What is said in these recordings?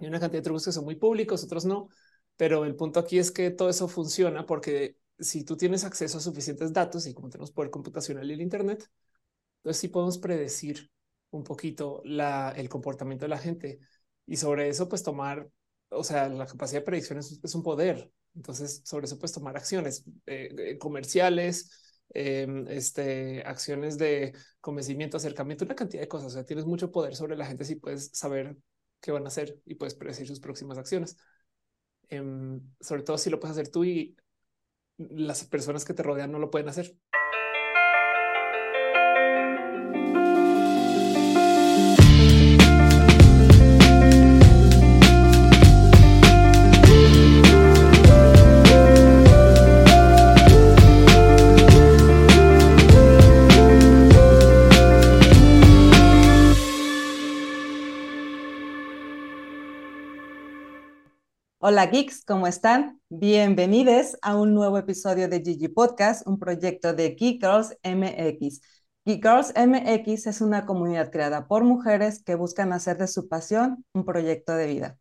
Hay una cantidad de trucos que son muy públicos, otros no, pero el punto aquí es que todo eso funciona porque si tú tienes acceso a suficientes datos y como tenemos poder computacional y el Internet, entonces sí podemos predecir un poquito la, el comportamiento de la gente y sobre eso pues tomar, o sea, la capacidad de predicción es, un poder. Entonces sobre eso pues tomar acciones eh, eh, comerciales, em, este, acciones de convencimiento, acercamiento, una cantidad de cosas. O sea, tienes mucho poder sobre la gente si puedes saber qué van a hacer y puedes predecir sus próximas acciones. Em, sobre todo si lo puedes hacer tú y las personas que te rodean no lo pueden hacer. Hola geeks, ¿cómo están? Bienvenidos a un nuevo episodio de Gigi Podcast, un proyecto de Geek Girls MX. Geek Girls MX es una comunidad creada por mujeres que buscan hacer de su pasión un proyecto de vida.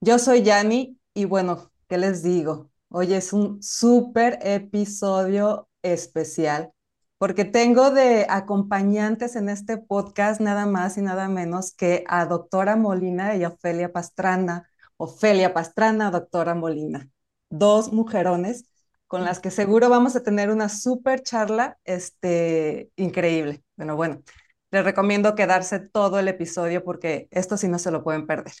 Yo soy Yani y bueno, ¿qué les digo? Hoy es un súper episodio especial porque tengo de acompañantes en este podcast nada más y nada menos que a doctora Molina y Ofelia Pastrana Ofelia Pastrana, doctora Molina. Dos mujerones con las que seguro vamos a tener una súper charla este, increíble. Bueno, bueno, les recomiendo quedarse todo el episodio porque esto sí no se lo pueden perder.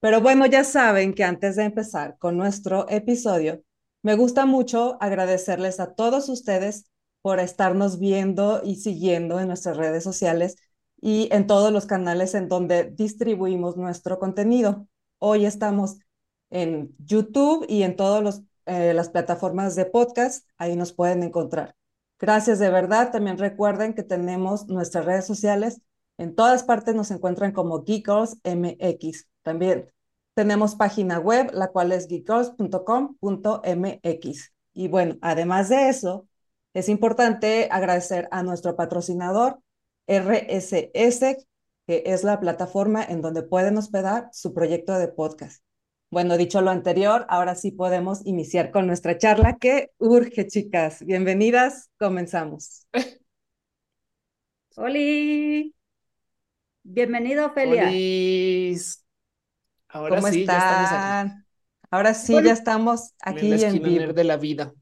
Pero bueno, ya saben que antes de empezar con nuestro episodio, me gusta mucho agradecerles a todos ustedes por estarnos viendo y siguiendo en nuestras redes sociales y en todos los canales en donde distribuimos nuestro contenido. Hoy estamos en YouTube y en todas eh, las plataformas de podcast. Ahí nos pueden encontrar. Gracias de verdad. También recuerden que tenemos nuestras redes sociales. En todas partes nos encuentran como Geekgirls MX. También tenemos página web, la cual es geekgirls.com.mx. Y bueno, además de eso, es importante agradecer a nuestro patrocinador RSS, que es la plataforma en donde pueden hospedar su proyecto de podcast. Bueno, dicho lo anterior, ahora sí podemos iniciar con nuestra charla que urge, chicas. Bienvenidas, comenzamos. Oli. Bienvenido, Ophelia. Ahora ¿Cómo sí, están? Ahora sí, ya estamos aquí en, vivo. de la vida.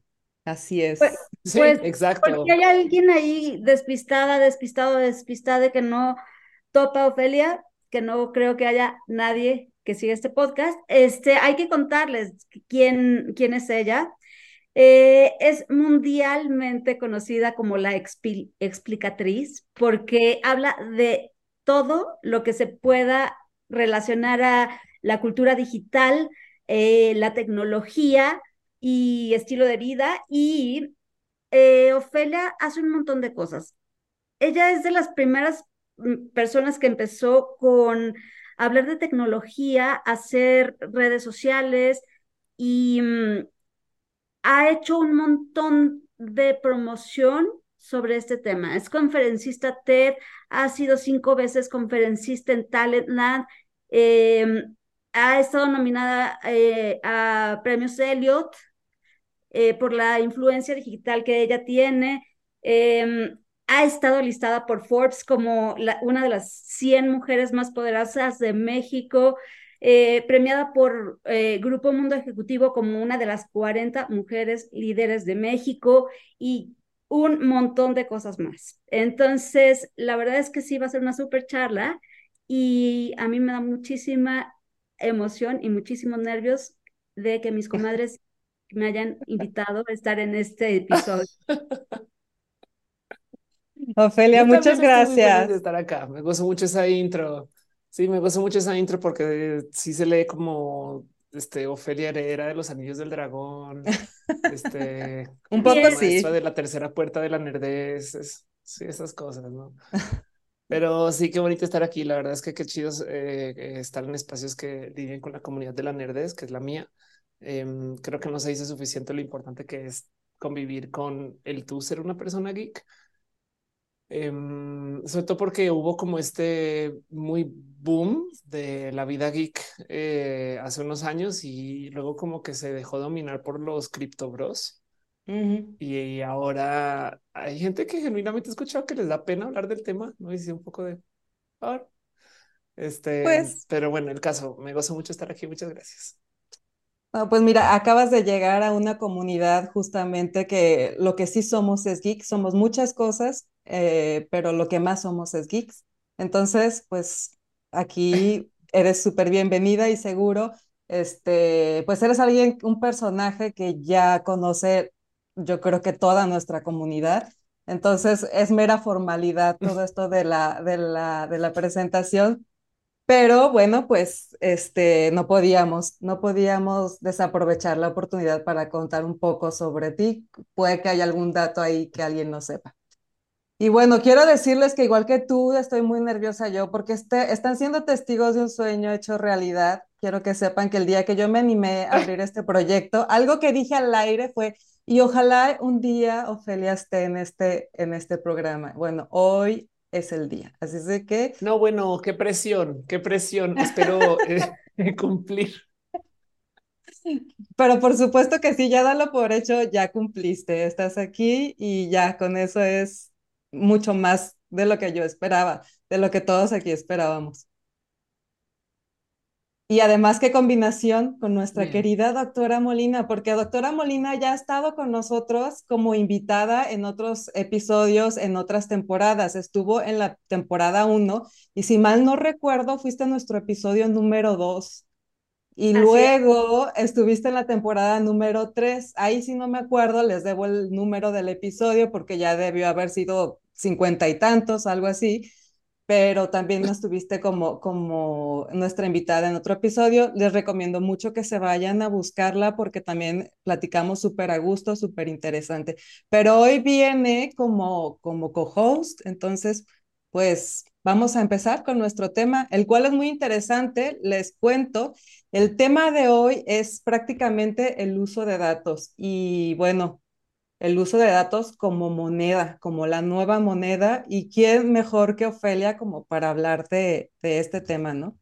Así es. Pues, sí, pues, exacto. Porque hay alguien ahí despistada, despistado, despistada de que no topa Ofelia, que no creo que haya nadie que siga este podcast. Este, hay que contarles quién, quién es ella. Eh, es mundialmente conocida como la explicatriz porque habla de todo lo que se pueda relacionar a la cultura digital, eh, la tecnología y estilo de vida. Y eh, Ofelia hace un montón de cosas. Ella es de las primeras personas que empezó con hablar de tecnología, hacer redes sociales y mm, ha hecho un montón de promoción sobre este tema. Es conferencista TED, ha sido cinco veces conferencista en Talentland, em, ha estado nominada eh, a premios Elliot eh, por la influencia digital que ella tiene. Ha estado listada por Forbes como una de las 100 mujeres más poderosas de México, eh, premiada por eh, Grupo Mundo Ejecutivo como una de las 40 mujeres líderes de México y un montón de cosas más. Entonces, la verdad es que sí va a ser una súper charla y a mí me da muchísima emoción y muchísimos nervios de que mis comadres me hayan invitado a estar en este episodio. Ofelia, muchas gracias. de estar acá. Me gozo mucho esa intro. Sí, me gozo mucho esa intro porque sí se lee como este Ofelia heredera de los anillos del dragón. Este, un poco sí. De la tercera puerta de la nerdez. sí, esas cosas, ¿no? Pero sí, qué bonito estar aquí. La verdad es que qué chido eh, estar en espacios que viven con la comunidad de la nerdez, que es la mía. Em, creo que no se dice suficiente lo importante que es convivir con el tú ser una persona geek Em, sobre todo porque hubo como este muy boom de la vida geek eh, hace unos años y luego como que se dejó dominar por los cripto bros. Y ahora hay gente que genuinamente he escuchado que les da pena hablar del tema, no dice un poco de este, pues, pero bueno, el caso me gozo mucho estar aquí. Muchas gracias pues mira, acabas de llegar a una comunidad justamente que lo que sí somos es geeks, somos muchas cosas, eh, pero lo que más somos es geeks. Entonces, pues aquí eres súper bienvenida y seguro, este, pues eres alguien, un personaje que ya conoce, yo creo que toda nuestra comunidad. Entonces es mera formalidad todo esto de la, de la, de la presentación, pero bueno, pues este, no podíamos, no podíamos desaprovechar la oportunidad para contar un poco sobre ti. Puede que haya algún dato ahí que alguien no sepa. Y bueno, quiero decirles que igual que tú, estoy muy nerviosa yo porque este, están siendo testigos de un sueño hecho realidad. Quiero que sepan que el día que yo me animé a abrir este proyecto, algo que dije al aire fue, y ojalá un día Ofelia esté en este, en este programa. Bueno, hoy es el día. Así es que... No, bueno, qué presión, qué presión. Espero eh, cumplir. Pero por supuesto que sí, ya dalo por hecho, ya cumpliste, estás aquí y ya con eso es mucho más de lo que yo esperaba, de lo que todos aquí esperábamos. Y además, qué combinación con nuestra querida doctora Molina, porque doctora Molina ya ha estado con nosotros como invitada en otros episodios, en otras temporadas. Estuvo en la temporada 1 y si mal no recuerdo, fuiste en nuestro episodio número 2. Y luego estuviste en la temporada número 3. Ahí sí no me acuerdo, les debo el número del episodio porque ya debió haber sido cincuenta y tantos, algo así pero también nos tuviste como, como nuestra invitada en otro episodio. Les recomiendo mucho que se vayan a buscarla porque también platicamos súper a gusto, súper interesante. Pero hoy viene como, como co-host, entonces, pues vamos a empezar con nuestro tema, el cual es muy interesante. Les cuento, el tema de hoy es prácticamente el uso de datos y bueno, el uso de datos como moneda, como la nueva moneda, y quién mejor que Ofelia como para hablar de, este tema, ¿no?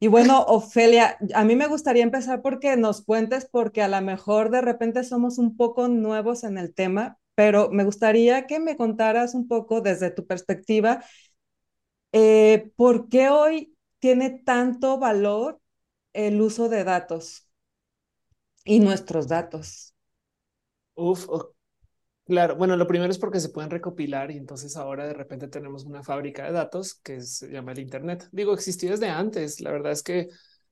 Y bueno, Ofelia, a mí me gustaría empezar porque nos cuentes, porque a lo mejor de repente somos un poco nuevos en el tema, pero me gustaría que me contaras un poco desde tu perspectiva, eh, ¿por qué hoy tiene tanto valor el uso de datos y nuestros datos? Uf, Claro, bueno, lo primero es porque se pueden recopilar y entonces ahora de repente tenemos una fábrica de datos que se llama el Internet. Digo, existió desde antes. La verdad es que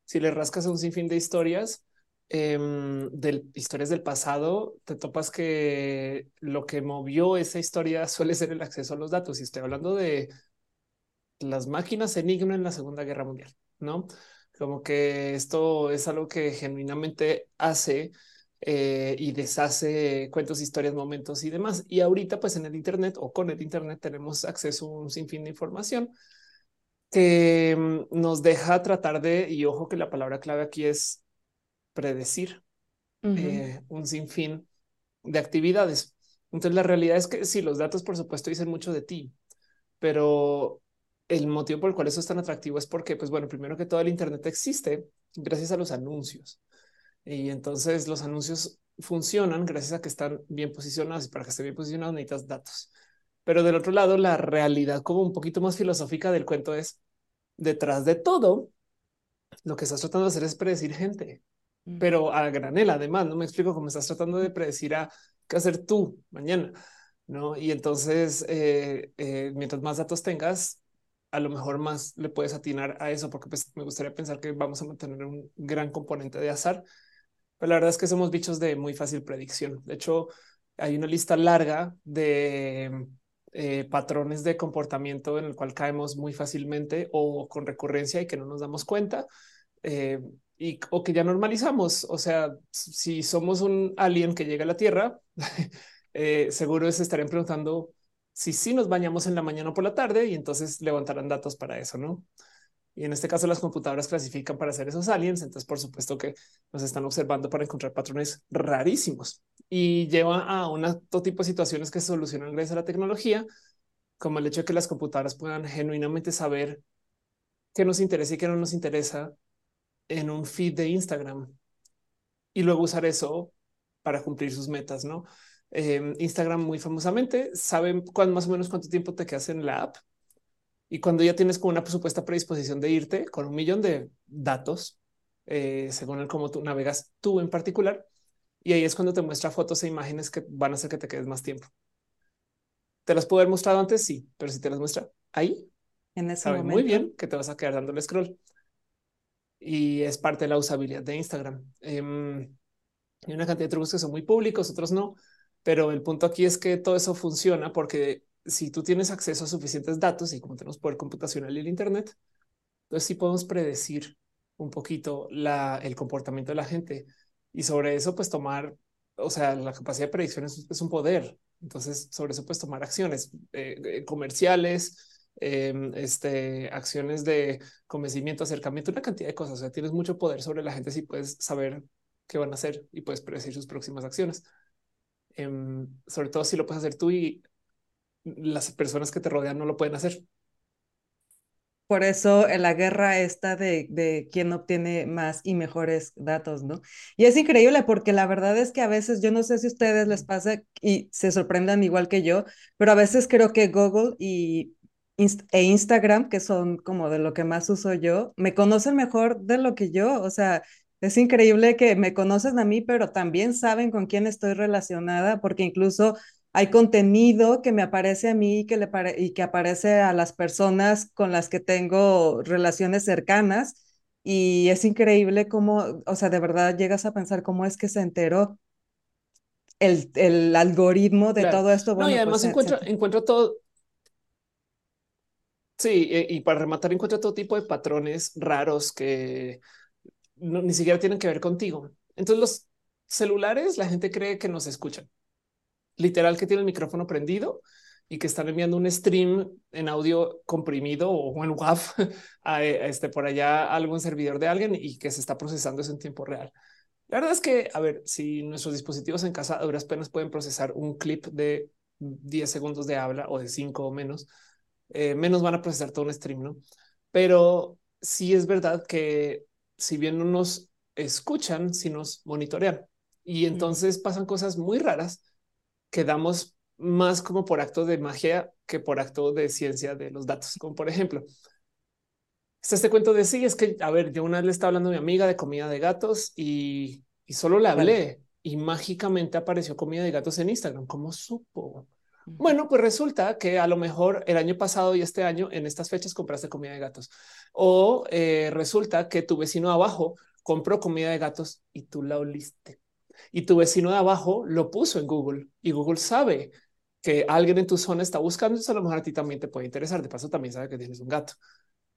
si le rascas un sinfín de historias, em, de historias del pasado, te topas que lo que movió esa historia suele ser el acceso a los datos. Y estoy hablando de las máquinas Enigma en la Segunda Guerra Mundial, ¿no? Como que esto es algo que genuinamente hace eh, y deshace cuentos, historias, momentos y demás. Y ahorita, pues en el Internet o con el Internet tenemos acceso a un sinfín de información que mm, nos deja tratar de, y ojo que la palabra clave aquí es predecir eh, un sinfín de actividades. Entonces la realidad es que sí, los datos por supuesto dicen mucho de ti, pero el motivo por el cual eso es tan atractivo es porque, pues bueno, primero que todo el Internet existe gracias a los anuncios. Y entonces los anuncios funcionan gracias a que están bien posicionados y para que estén bien posicionados necesitas datos. Pero del otro lado, la realidad como un poquito más filosófica del cuento es detrás de todo, lo que estás tratando de hacer es predecir gente, pero a granel. Además, no me explico cómo estás tratando de predecir a qué hacer tú mañana. No, y entonces, eh, eh, mientras más datos tengas, a lo mejor más le puedes atinar a eso, porque pues, me gustaría pensar que vamos a mantener un gran componente de azar la verdad es que somos bichos de muy fácil predicción. De hecho, hay una lista larga de eh, patrones de comportamiento en el cual caemos muy fácilmente o con recurrencia y que no nos damos cuenta. Eh, y o que ya normalizamos. O sea, si somos un alien que llega a la Tierra, eh, seguro se estarían preguntando si sí nos bañamos en la mañana o por la tarde y entonces levantarán datos para eso, ¿no? Y en este caso las computadoras clasifican para hacer esos aliens. Entonces, por supuesto que nos están observando para encontrar patrones rarísimos y lleva a un tipo de situaciones que solucionan gracias a la tecnología, como el hecho de que las computadoras puedan genuinamente saber qué nos interesa y qué no nos interesa en un feed de Instagram y luego usar eso para cumplir sus metas, ¿no? Em, Instagram muy famosamente saben más o menos cuánto tiempo te quedas en la app y cuando ya tienes como una supuesta predisposición de irte con un millón de datos, eh, según el cómo tú navegas tú en particular, y ahí es cuando te muestra fotos e imágenes que van a hacer que te quedes más tiempo. ¿Te las puedo haber mostrado antes? Sí, pero si te las muestra ahí, en ese sabe muy bien que te vas a quedar dándole scroll. Y es parte de la usabilidad de Instagram. Em, hay una cantidad de trucos que son muy públicos, otros no, pero el punto aquí es que todo eso funciona porque si tú tienes acceso a suficientes datos y como tenemos poder computacional y el Internet, entonces sí podemos predecir un poquito la, el comportamiento de la gente y sobre eso pues tomar, o sea, la capacidad de predicción es, un poder. Entonces sobre eso pues tomar acciones eh, eh, comerciales, em, este, acciones de convencimiento, acercamiento, una cantidad de cosas. O sea, tienes mucho poder sobre la gente si puedes saber qué van a hacer y puedes predecir sus próximas acciones. Em, sobre todo si lo puedes hacer tú y las personas que te rodean no lo pueden hacer. Por eso en la guerra está de, de quién obtiene más y mejores datos, ¿no? Y es increíble porque la verdad es que a veces, yo no sé si a ustedes les pasa y se sorprendan igual que yo, pero a veces creo que Google y e Instagram, que son como de lo que más uso yo, me conocen mejor de lo que yo. O sea, es increíble que me conocen a mí, pero también saben con quién estoy relacionada, porque incluso hay contenido que me aparece a mí y que, le y que aparece a las personas con las que tengo relaciones cercanas. Y es increíble cómo, o sea, de verdad llegas a pensar cómo es que se enteró el, el algoritmo de todo esto. Bueno, y además pues, encuentra, todo. Sí, e, y para rematar, encuentra todo tipo de patrones raros que ni siquiera tienen que ver contigo. Entonces, los celulares, la gente cree que nos escuchan literal que tiene el micrófono prendido y que están enviando un stream en audio comprimido o en WAV a, este por allá algún servidor de alguien y que se está procesando eso en tiempo real. La verdad es que, a ver, si nuestros dispositivos en casa a duras penas pueden procesar un clip de 10 segundos de habla o de 5 o menos, eh, menos van a procesar todo un stream, ¿no? Pero sí es verdad que si bien no nos escuchan, si nos monitorean. Y entonces pasan cosas muy raras quedamos más como por acto de magia que por acto de ciencia de los datos, como por ejemplo. Está este cuento de sí, es que, a ver, yo una vez le estaba hablando a mi amiga de comida de gatos y, y solo le hablé y mágicamente apareció comida de gatos en Instagram. ¿Cómo supo? Bueno, pues resulta que a lo mejor el año pasado y este año en estas fechas compraste comida de gatos o eh, resulta que tu vecino abajo compró comida de gatos y tú la oliste y tu vecino de abajo lo puso en Google y Google sabe que alguien en tu zona está buscando, eso a lo mejor a ti también te puede interesar. De paso, también sabe que tienes un gato.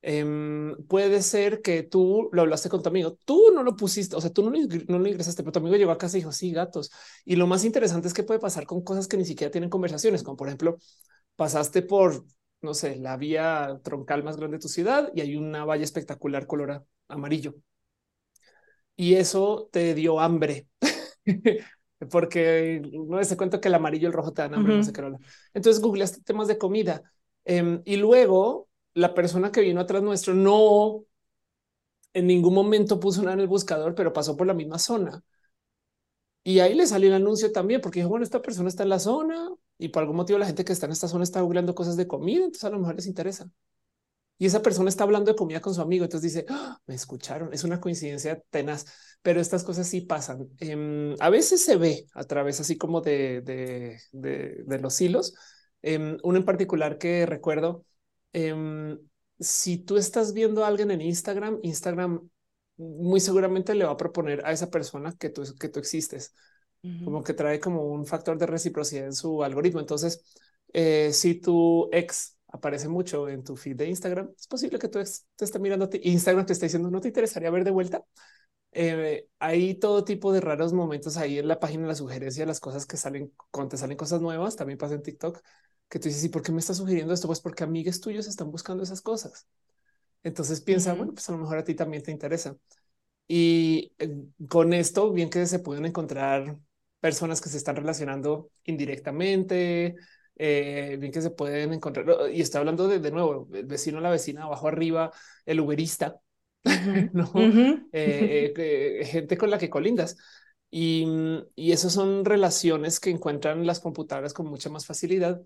Em, puede ser que tú lo hablaste con tu amigo, tú no lo pusiste, o sea, tú no lo, no lo ingresaste, pero tu amigo llegó a casa y dijo, sí, gatos. Y lo más interesante es que puede pasar con cosas que ni siquiera tienen conversaciones, como por ejemplo, pasaste por, no sé, la vía troncal más grande de tu ciudad y hay una valla espectacular color amarillo. Y eso te dio hambre. porque no se cuenta que el amarillo y el rojo te dan hambre, no sé qué. Entonces googleaste temas de comida em, y luego la persona que vino atrás nuestro no en ningún momento puso nada en el buscador, pero pasó por la misma zona. Y ahí le salió el anuncio también, porque dijo, bueno, esta persona está en la zona y por algún motivo la gente que está en esta zona está googleando cosas de comida, entonces a lo mejor les interesa y esa persona está hablando de comida con su amigo. Entonces dice, ¡Ah! me escucharon. Es una coincidencia tenaz, pero estas cosas sí pasan. Em, a veces se ve a través así como de, de, de, los hilos. Um, uno en particular que recuerdo, em, si tú estás viendo a alguien en Instagram, Instagram muy seguramente le va a proponer a esa persona que tú, que tú existes, como que trae como un factor de reciprocidad en su algoritmo. Entonces, eh, si tu ex aparece mucho en tu feed de Instagram, es posible que tú te estés mirando Instagram te está diciendo no te interesaría ver de vuelta. Eh, hay todo tipo de raros momentos ahí en la página, la sugerencia, las cosas que salen cuando te salen cosas nuevas. También pasa en TikTok que tú dices, ¿y por qué me estás sugiriendo esto? Pues porque amigas tuyos están buscando esas cosas. Entonces piensa, bueno, pues a lo mejor a ti también te interesa. Y eh, con esto, bien que se pueden encontrar personas que se están relacionando indirectamente, eh, bien que se pueden encontrar. Y estoy hablando de, de nuevo, el vecino, la vecina, abajo arriba, el uberista, ¿no? Eh, eh, gente con la que colindas. Y, y esas son relaciones que encuentran las computadoras con mucha más facilidad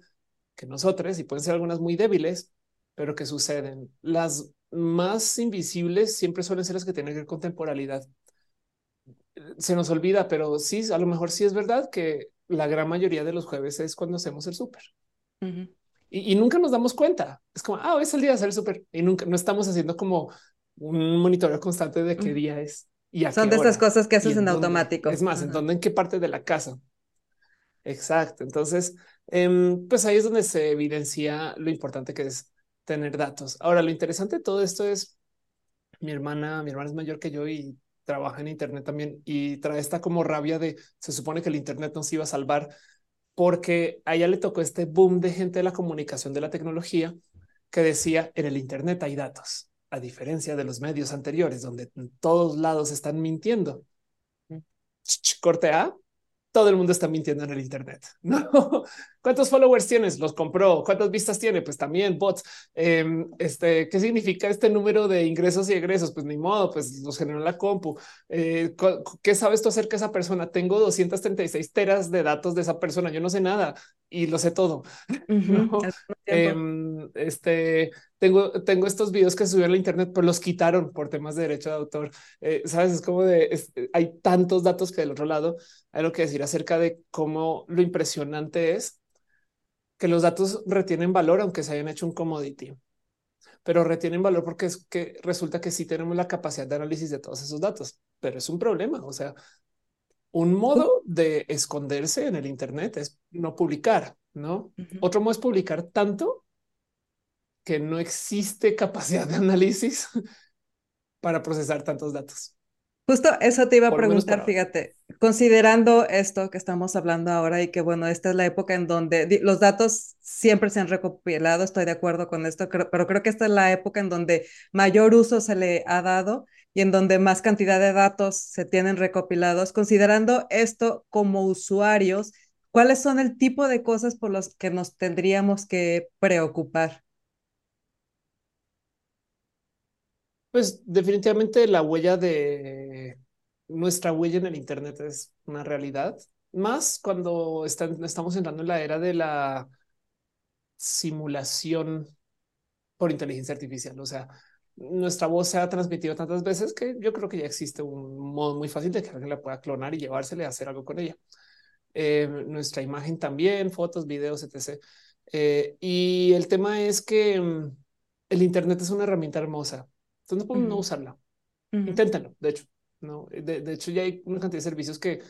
que nosotros y pueden ser algunas muy débiles, pero que suceden. Las más invisibles siempre suelen ser las que tienen que ver con temporalidad. Se nos olvida, pero sí, a lo mejor sí es verdad que la gran mayoría de los jueves es cuando hacemos el súper. y, y, nunca nos damos cuenta. Es como, ah, hoy es el día de hacer el súper y nunca no estamos haciendo como un monitoreo constante de qué día es. Y Son de estas cosas que haces en, automático. Es más, en dónde, en qué parte de la casa. Exacto. Entonces, em, pues ahí es donde se evidencia lo importante que es tener datos. Ahora, lo interesante de todo esto es mi hermana, mi hermana es mayor que yo y trabaja en Internet también y trae esta como rabia de se supone que el Internet nos iba a salvar porque a ella le tocó este boom de gente de la comunicación de la tecnología que decía en el Internet hay datos, a diferencia de los medios anteriores donde en todos lados están mintiendo. Corte A, todo el mundo está mintiendo en el Internet. No, ¿cuántos followers tienes? Los compró. ¿Cuántas vistas tiene? Pues también bots. Em, este, ¿qué significa este número de ingresos y egresos? Pues ni modo, pues los generó la compu. Eh, ¿Qué sabes tú acerca de esa persona? Tengo 236 teras de datos de esa persona. Yo no sé nada y lo sé todo. Em, este, tengo, tengo estos videos que subieron a internet, pero los quitaron por temas de derecho de autor. Eh, Sabes, es como de hay tantos datos que del otro lado hay lo que decir acerca de cómo lo impresionante es que los datos retienen valor, aunque se hayan hecho un commodity, pero retienen valor porque es que resulta que sí tenemos la capacidad de análisis de todos esos datos, pero es un problema. O sea, un modo de esconderse en el Internet es no publicar, no? Otro modo es publicar tanto que no existe capacidad de análisis para procesar tantos datos. Justo eso te iba a preguntar, fíjate, considerando esto que estamos hablando ahora y que bueno, esta es la época en donde los datos siempre se han recopilado, estoy de acuerdo con esto, pero creo que esta es la época en donde mayor uso se le ha dado y en donde más cantidad de datos se tienen recopilados. Considerando esto como usuarios, ¿cuáles son el tipo de cosas por las que nos tendríamos que preocupar? Pues definitivamente la huella de nuestra huella en el Internet es una realidad, más cuando estamos entrando en la era de la simulación por inteligencia artificial. O sea, nuestra voz se ha transmitido tantas veces que yo creo que ya existe un modo muy fácil de que alguien la pueda clonar y llevársela a hacer algo con ella. Eh, nuestra imagen también, fotos, videos, etc. Eh, y el tema es que mm, el Internet es una herramienta hermosa entonces no podemos no usarla. Inténtalo, de hecho. No, de, hecho, ya hay una cantidad de servicios que,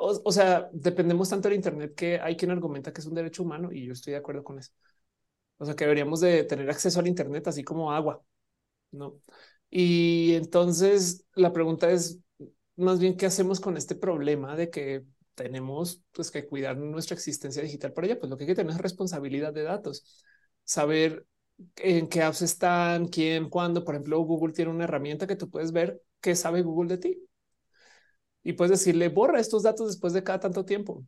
o, sea, dependemos tanto del Internet que hay quien argumenta que es un derecho humano y yo estoy de acuerdo con eso. O sea, que deberíamos de tener acceso al Internet así como agua, ¿no? Y entonces la pregunta es más bien qué hacemos con este problema de que tenemos pues, que cuidar nuestra existencia digital para ella. Pues lo que hay que tener es responsabilidad de datos, saber en qué apps están, quién, cuándo. Por ejemplo, Google tiene una herramienta que tú puedes ver qué sabe Google de ti. Y puedes decirle, borra estos datos después de cada tanto tiempo.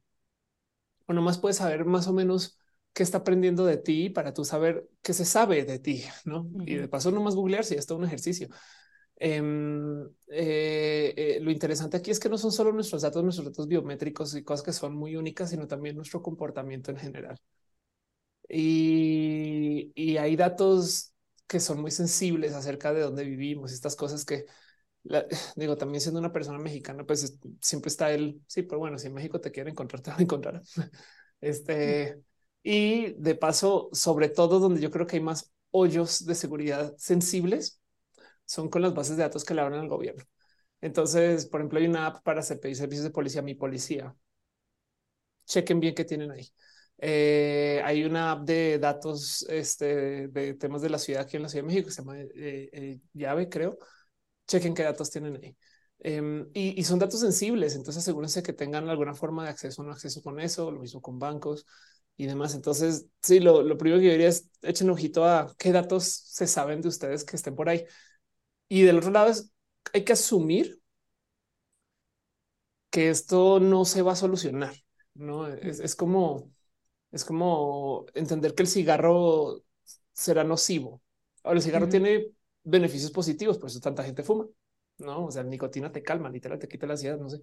O nomás puedes saber más o menos qué está aprendiendo de ti para tú saber qué se sabe de ti, ¿no? Y de paso nomás googlear si es todo un ejercicio. Em, eh, eh, lo interesante aquí es que no son solo nuestros datos, nuestros datos biométricos y cosas que son muy únicas, sino también nuestro comportamiento en general. Y, y hay datos que son muy sensibles acerca de dónde vivimos, estas cosas que digo, también siendo una persona mexicana, pues siempre está el sí, pero bueno, si en México te quieren encontrar, te van a encontrar. Este y de paso, sobre todo donde yo creo que hay más hoyos de seguridad sensibles son con las bases de datos que le abren al gobierno. Entonces, por ejemplo, hay una app para pedir servicios de policía, mi policía. Chequen bien qué tienen ahí. Eh, hay una app de datos este, de temas de la ciudad aquí en la Ciudad de México que se llama eh, eh, Llave, creo. Chequen qué datos tienen ahí. Em, y, son datos sensibles, entonces asegúrense que tengan alguna forma de acceso o no acceso con eso, lo mismo con bancos y demás. Entonces, sí, lo, lo primero que yo diría es echen un ojito a qué datos se saben de ustedes que estén por ahí. Y del otro lado es, hay que asumir que esto no se va a solucionar, ¿no? Es, es como Es como entender que el cigarro será nocivo. Ahora, el cigarro tiene beneficios positivos, por eso tanta gente fuma. No, o sea, la nicotina te calma, literal, te quita la ansiedad, no sé.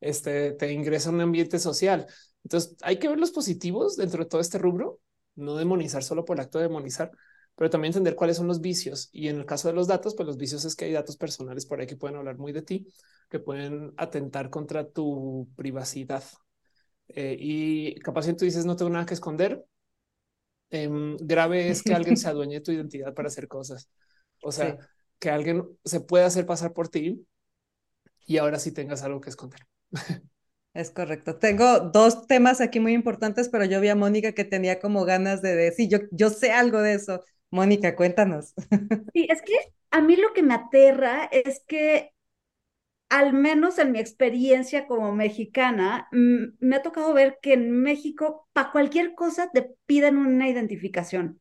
Este te ingresa a un ambiente social. Entonces, hay que ver los positivos dentro de todo este rubro, no demonizar solo por el acto de demonizar, pero también entender cuáles son los vicios. Y en el caso de los datos, pues los vicios es que hay datos personales por ahí que pueden hablar muy de ti, que pueden atentar contra tu privacidad. Eh, y capaz si tú dices no tengo nada que esconder, em, grave es que alguien se adueñe de tu identidad para hacer cosas. O sea, que alguien se pueda hacer pasar por ti y ahora sí tengas algo que esconder. Es correcto. Tengo dos temas aquí muy importantes, pero yo vi a Mónica que tenía como ganas de decir, yo, yo sé algo de eso. Mónica, cuéntanos. Sí, es que a mí lo que me aterra es que, al menos en mi experiencia como mexicana, me ha tocado ver que en México, para cualquier cosa, te piden una identificación.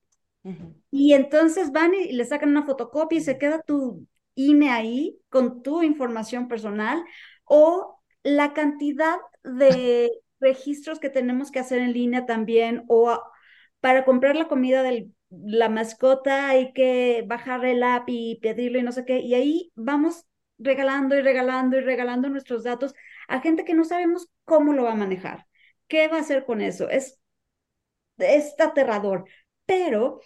Y entonces van y le sacan una fotocopia y se queda tu INE ahí con tu información personal o la cantidad de registros que tenemos que hacer en línea también o para comprar la comida del la mascota hay que bajar el app y pedirlo y no sé qué. Y ahí vamos regalando y regalando y regalando nuestros datos a gente que no sabemos cómo lo va a manejar. ¿Qué va a hacer con eso? Es, es aterrador. Pero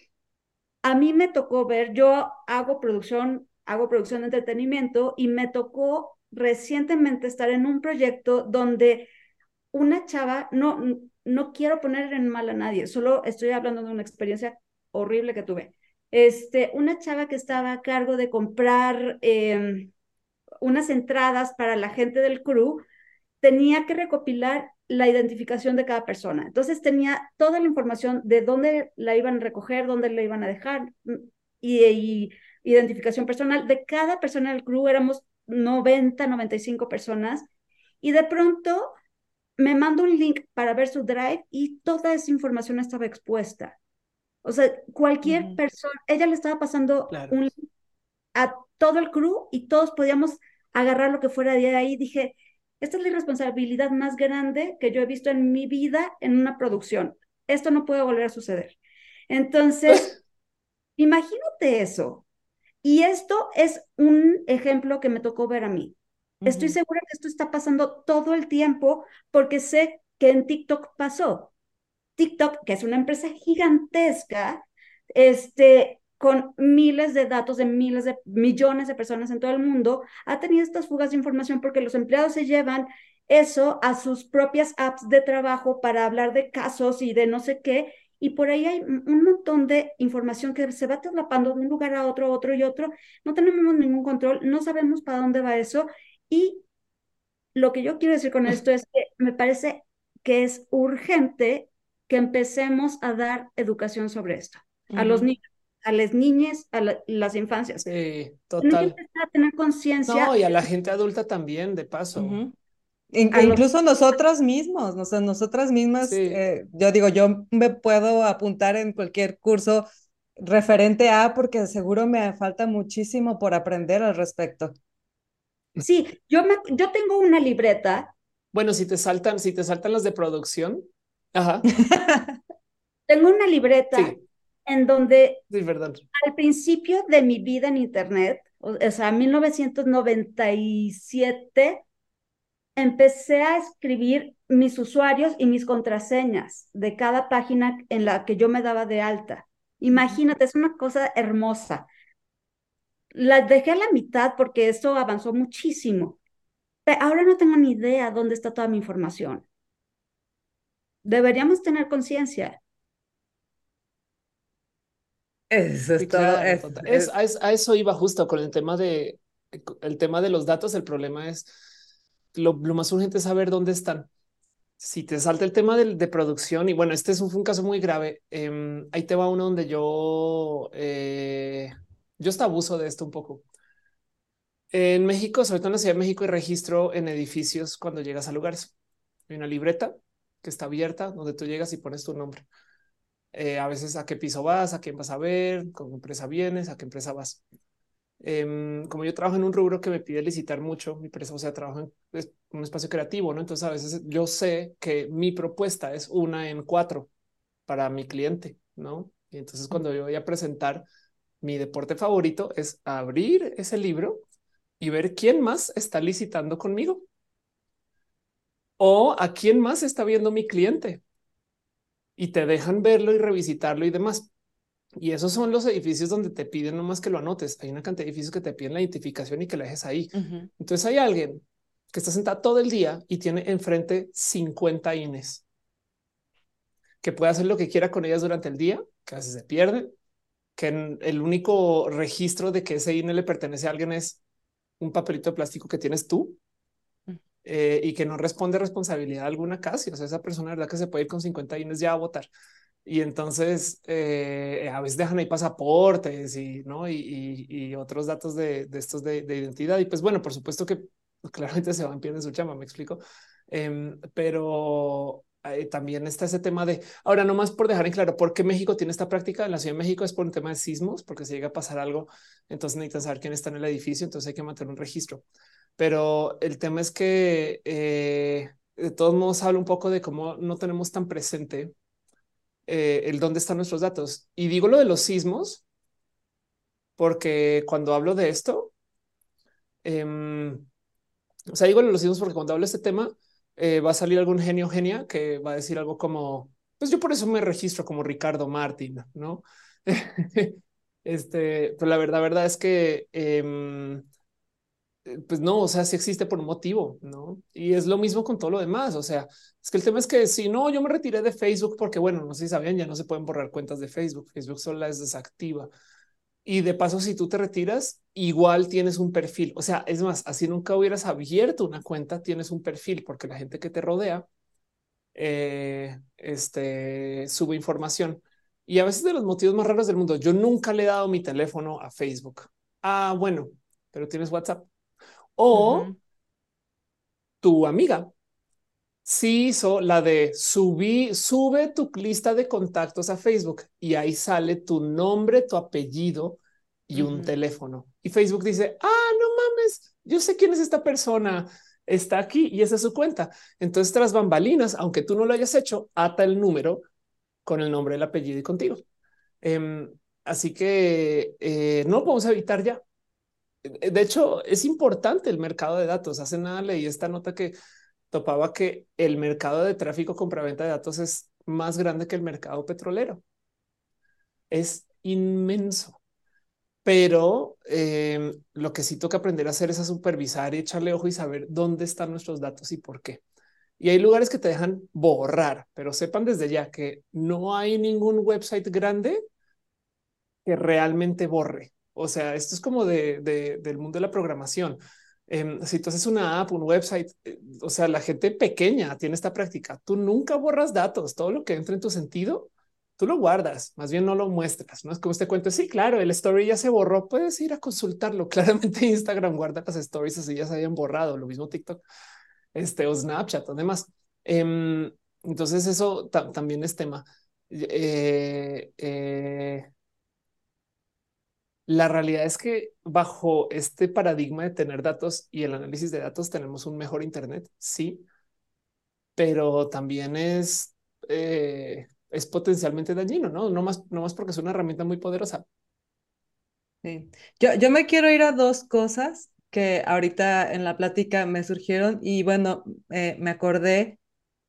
a mí me tocó ver, yo hago producción, hago producción de entretenimiento y me tocó recientemente estar en un proyecto donde una chava, no, no quiero poner en mal a nadie, solo estoy hablando de una experiencia horrible que tuve. Este, una chava que estaba a cargo de comprar em, unas entradas para la gente del crew, tenía que recopilar la identificación de cada persona. Entonces tenía toda la información de dónde la iban a recoger, dónde la iban a dejar mm, y, y identificación personal de cada persona del crew. Éramos 90, 95 personas y de pronto me mandó un link para ver su drive y toda esa información estaba expuesta. O sea, cualquier persona, ella le estaba pasando un, a todo el crew y todos podíamos agarrar lo que fuera de ahí. Dije, esta es la irresponsabilidad más grande que yo he visto en mi vida en una producción. Esto no puede volver a suceder. Entonces, imagínate eso. Y esto es un ejemplo que me tocó ver a mí. Estoy segura que esto está pasando todo el tiempo porque sé que en TikTok pasó. TikTok, que es una empresa gigantesca, este, con miles de datos de miles de millones de personas en todo el mundo, ha tenido estas fugas de información porque los empleados se llevan eso a sus propias apps de trabajo para hablar de casos y de no sé qué. Y por ahí hay un montón de información que se va traslapando de un lugar a otro, otro y otro. No tenemos ningún control, no sabemos para dónde va eso. Y lo que yo quiero decir con esto es que me parece que es urgente que empecemos a dar educación sobre esto, a los niños, a las niñas, a las infancias. Sí, total. a tener conciencia. No, y a la gente adulta también, de paso. incluso nosotras mismos, no sé, nosotras mismas, eh, yo digo, yo me puedo apuntar en cualquier curso referente a, porque seguro me falta muchísimo por aprender al respecto. Sí, yo, me, yo tengo una libreta. Bueno, si te saltan, si te saltan las de producción, Ajá. Tengo una libreta en donde al principio de mi vida en Internet, o sea, 1997, empecé a escribir mis usuarios y mis contraseñas de cada página en la que yo me daba de alta. Imagínate, es una cosa hermosa. La dejé a la mitad porque eso avanzó muchísimo. Pero ahora no tengo ni idea dónde está toda mi información deberíamos tener conciencia. Eso es a, eso iba justo con el tema de el tema de los datos. El problema es lo, más urgente es saber dónde están. Si te salta el tema de, producción y bueno, este es un, caso muy grave. Em, ahí te va uno donde yo, eh, yo hasta abuso de esto un poco. En México, sobre todo en la Ciudad de México, hay registro en edificios cuando llegas a lugares. Hay una libreta que está abierta, donde tú llegas y pones tu nombre. Eh, a veces a qué piso vas, a quién vas a ver, con qué empresa vienes, a qué empresa vas. Em, como yo trabajo en un rubro que me pide licitar mucho, mi empresa, o sea, trabajo en un espacio creativo, ¿no? Entonces a veces yo sé que mi propuesta es una en cuatro para mi cliente, ¿no? Y entonces cuando yo voy a presentar mi deporte favorito es abrir ese libro y ver quién más está licitando conmigo o a quién más está viendo mi cliente y te dejan verlo y revisitarlo y demás. Y esos son los edificios donde te piden nomás que lo anotes. Hay una cantidad de edificios que te piden la identificación y que la dejes ahí. Entonces hay alguien que está sentado todo el día y tiene enfrente 50 INES que puede hacer lo que quiera con ellas durante el día, que a veces se pierden, que el único registro de que ese INE le pertenece a alguien es un papelito de plástico que tienes tú eh, y que no responde responsabilidad alguna casi. O sea, esa persona, verdad que se puede ir con 50 INES ya a votar. Y entonces eh, a veces dejan ahí pasaportes y no y, y, otros datos de, de estos de, de, identidad. Y pues bueno, por supuesto que claramente se van pierden su chamba, me explico. Em, pero eh, también está ese tema de ahora, no más por dejar en claro por qué México tiene esta práctica. En la Ciudad de México es por un tema de sismos, porque si llega a pasar algo, entonces necesitan saber quién está en el edificio, entonces hay que mantener un registro. Pero el tema es que eh, de todos modos habla un poco de cómo no tenemos tan presente eh, el dónde están nuestros datos. Y digo lo de los sismos, porque cuando hablo de esto, em, o sea, digo lo de los sismos porque cuando hablo de este tema, eh, va a salir algún genio genia que va a decir algo como, pues yo por eso me registro como Ricardo Martín, ¿no? este, pero la verdad, verdad es que, em, eh, pues no, o sea, sí existe por un motivo, ¿no? Y es lo mismo con todo lo demás, o sea, es que el tema es que si no, yo me retiré de Facebook porque, bueno, no sé si sabían, ya no se pueden borrar cuentas de Facebook, Facebook solo es desactiva. Y de paso, si tú te retiras, igual tienes un perfil. O sea, es más, así nunca hubieras abierto una cuenta, tienes un perfil porque la gente que te rodea eh, este, sube información. Y a veces de los motivos más raros del mundo, yo nunca le he dado mi teléfono a Facebook. Ah, bueno, pero tienes WhatsApp. O tu amiga sí hizo la de subí, sube tu lista de contactos a Facebook y ahí sale tu nombre, tu apellido y un teléfono. Y Facebook dice, ah, no mames, yo sé quién es esta persona, está aquí y esa es su cuenta. Entonces, tras bambalinas, aunque tú no lo hayas hecho, ata el número con el nombre, el apellido y contigo. Em, así que eh, no podemos evitar ya. De hecho, es importante el mercado de datos. Hace nada leí esta nota que topaba que el mercado de tráfico compra-venta de datos es más grande que el mercado petrolero. Es inmenso. Pero em, lo que sí toca aprender a hacer es a supervisar y echarle ojo y saber dónde están nuestros datos y por qué. Y hay lugares que te dejan borrar, pero sepan desde ya que no hay ningún website grande que realmente borre. O sea, esto es como de, del mundo de la programación. Em, si tú haces una app, un website, eh, o sea, la gente pequeña tiene esta práctica. Tú nunca borras datos, todo lo que entra en tu sentido, tú lo guardas, más bien no lo muestras. No es como este cuento. Sí, claro, el story ya se borró. Puedes ir a consultarlo. Claramente Instagram guarda las stories así ya se hayan borrado. Lo mismo TikTok, este o Snapchat, además. Em, entonces, eso también es tema. Eh, eh, la realidad es que bajo este paradigma de tener datos y el análisis de datos tenemos un mejor Internet, sí, pero también es, eh, es potencialmente dañino, ¿no? No más, no más porque es una herramienta muy poderosa. Sí. Yo, yo me quiero ir a dos cosas que ahorita en la plática me surgieron y bueno, eh, me acordé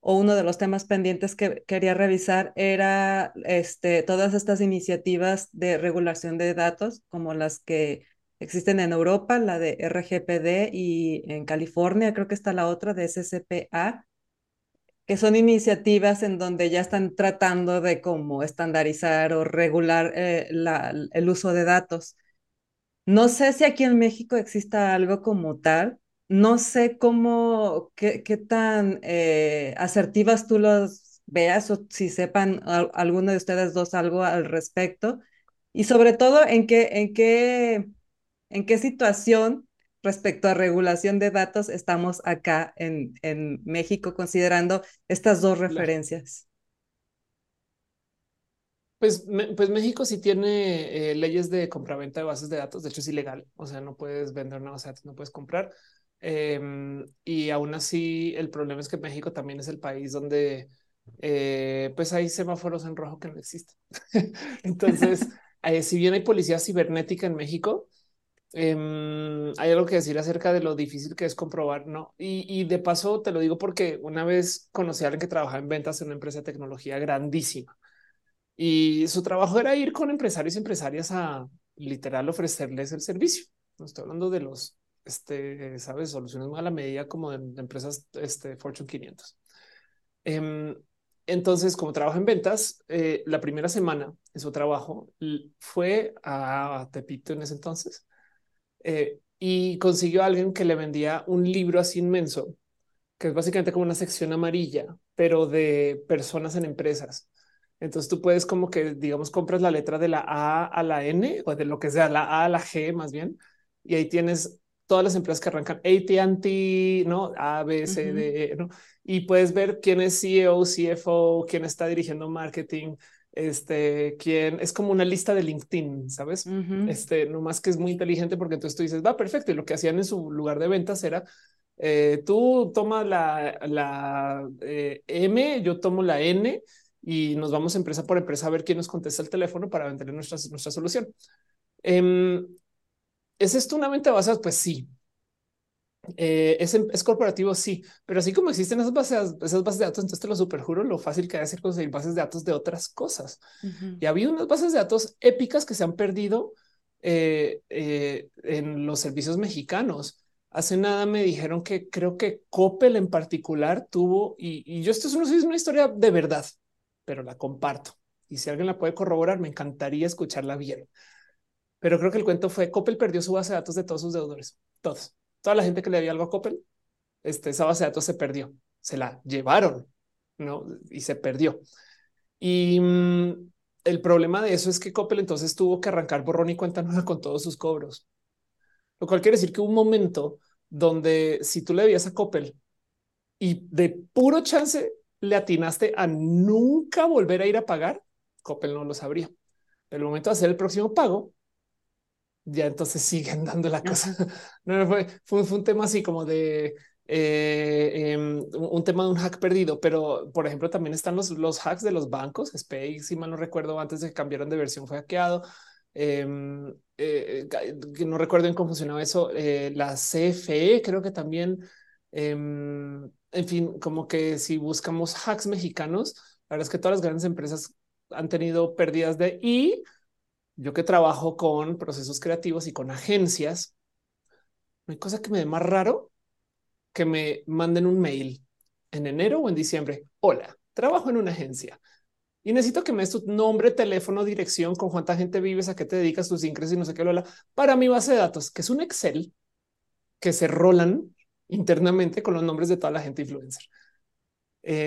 o uno de los temas pendientes que quería revisar era este, todas estas iniciativas de regulación de datos, como las que existen en Europa, la de RGPD y en California creo que está la otra de SCPA, que son iniciativas en donde ya están tratando de cómo estandarizar o regular eh, la, el uso de datos. No sé si aquí en México exista algo como tal, no sé cómo, qué, qué tan eh, asertivas tú los veas o si sepan alguno de ustedes dos algo al respecto. Y sobre todo, en qué, en qué, en qué situación respecto a regulación de datos estamos acá en, en México, considerando estas dos referencias. Pues, pues México sí tiene eh, leyes de compraventa de bases de datos. De hecho, es ilegal. O sea, no puedes vender una base de datos, no puedes comprar. Em, y aún así, el problema es que México también es el país donde eh, pues hay semáforos en rojo que no existen. Entonces, eh, si bien hay policía cibernética en México, em, hay algo que decir acerca de lo difícil que es comprobar, ¿no? Y, de paso te lo digo porque una vez conocí a alguien que trabajaba en ventas en una empresa de tecnología grandísima y su trabajo era ir con empresarios y empresarias a literal ofrecerles el servicio. No estoy hablando de los, este, sabes, soluciones a la medida como de, empresas este, Fortune 500. Em, entonces, como trabaja en ventas, eh, la primera semana de su trabajo fue a Tepito en ese entonces eh, y consiguió a alguien que le vendía un libro así inmenso, que es básicamente como una sección amarilla, pero de personas en empresas. Entonces tú puedes como que, digamos, compras la letra de la A a la N o de lo que sea, la A a la G más bien, y ahí tienes todas las empresas que arrancan AT&T, no A, B, C, D, E, ¿no? Y puedes ver quién es CEO, CFO, quién está dirigiendo marketing, este, quién es como una lista de LinkedIn, sabes? Este, no más que es muy inteligente porque entonces tú dices, va perfecto. Y lo que hacían en su lugar de ventas era eh, tú tomas la, la eh, M, yo tomo la N y nos vamos empresa por empresa a ver quién nos contesta el teléfono para vender nuestra, nuestra solución. Em, ¿Es esto una mente basada? Pues sí. Eh, es, es, corporativo, sí, pero así como existen esas bases, esas bases de datos, entonces te lo superjuro lo fácil que es conseguir bases de datos de otras cosas. Y había unas bases de datos épicas que se han perdido eh, eh, en los servicios mexicanos. Hace nada me dijeron que creo que Coppel en particular tuvo, y, y yo esto es una, es una historia de verdad, pero la comparto. Y si alguien la puede corroborar, me encantaría escucharla bien. Pero creo que el cuento fue Coppel perdió su base de datos de todos sus deudores, todos, toda la gente que le había algo a Coppel, este, esa base de datos se perdió, se la llevaron, no y se perdió. Y mm, el problema de eso es que Coppel entonces tuvo que arrancar borrón y cuenta nueva con todos sus cobros, lo cual quiere decir que un momento donde si tú le debías a Coppel y de puro chance le atinaste a nunca volver a ir a pagar, Coppel no lo sabría. El momento de hacer el próximo pago, ya entonces siguen dando la cosa. No, fue, fue, un tema así como de eh, em, un tema de un hack perdido, pero por ejemplo también están los, los hacks de los bancos. Space, si mal no recuerdo, antes de que cambiaran de versión fue hackeado. Em, eh, eh, no recuerdo en cómo funcionaba eso. la CFE creo que también, em, en fin, como que si buscamos hacks mexicanos, la verdad es que todas las grandes empresas han tenido pérdidas de y yo que trabajo con procesos creativos y con agencias, no hay cosa que me dé más raro que me manden un mail en enero o en diciembre. Hola, trabajo en una agencia y necesito que me des tu nombre, teléfono, dirección, con cuánta gente vives, a qué te dedicas, tus ingresos y no sé qué, lo para mi base de datos, que es un Excel que se rolan internamente con los nombres de toda la gente influencer.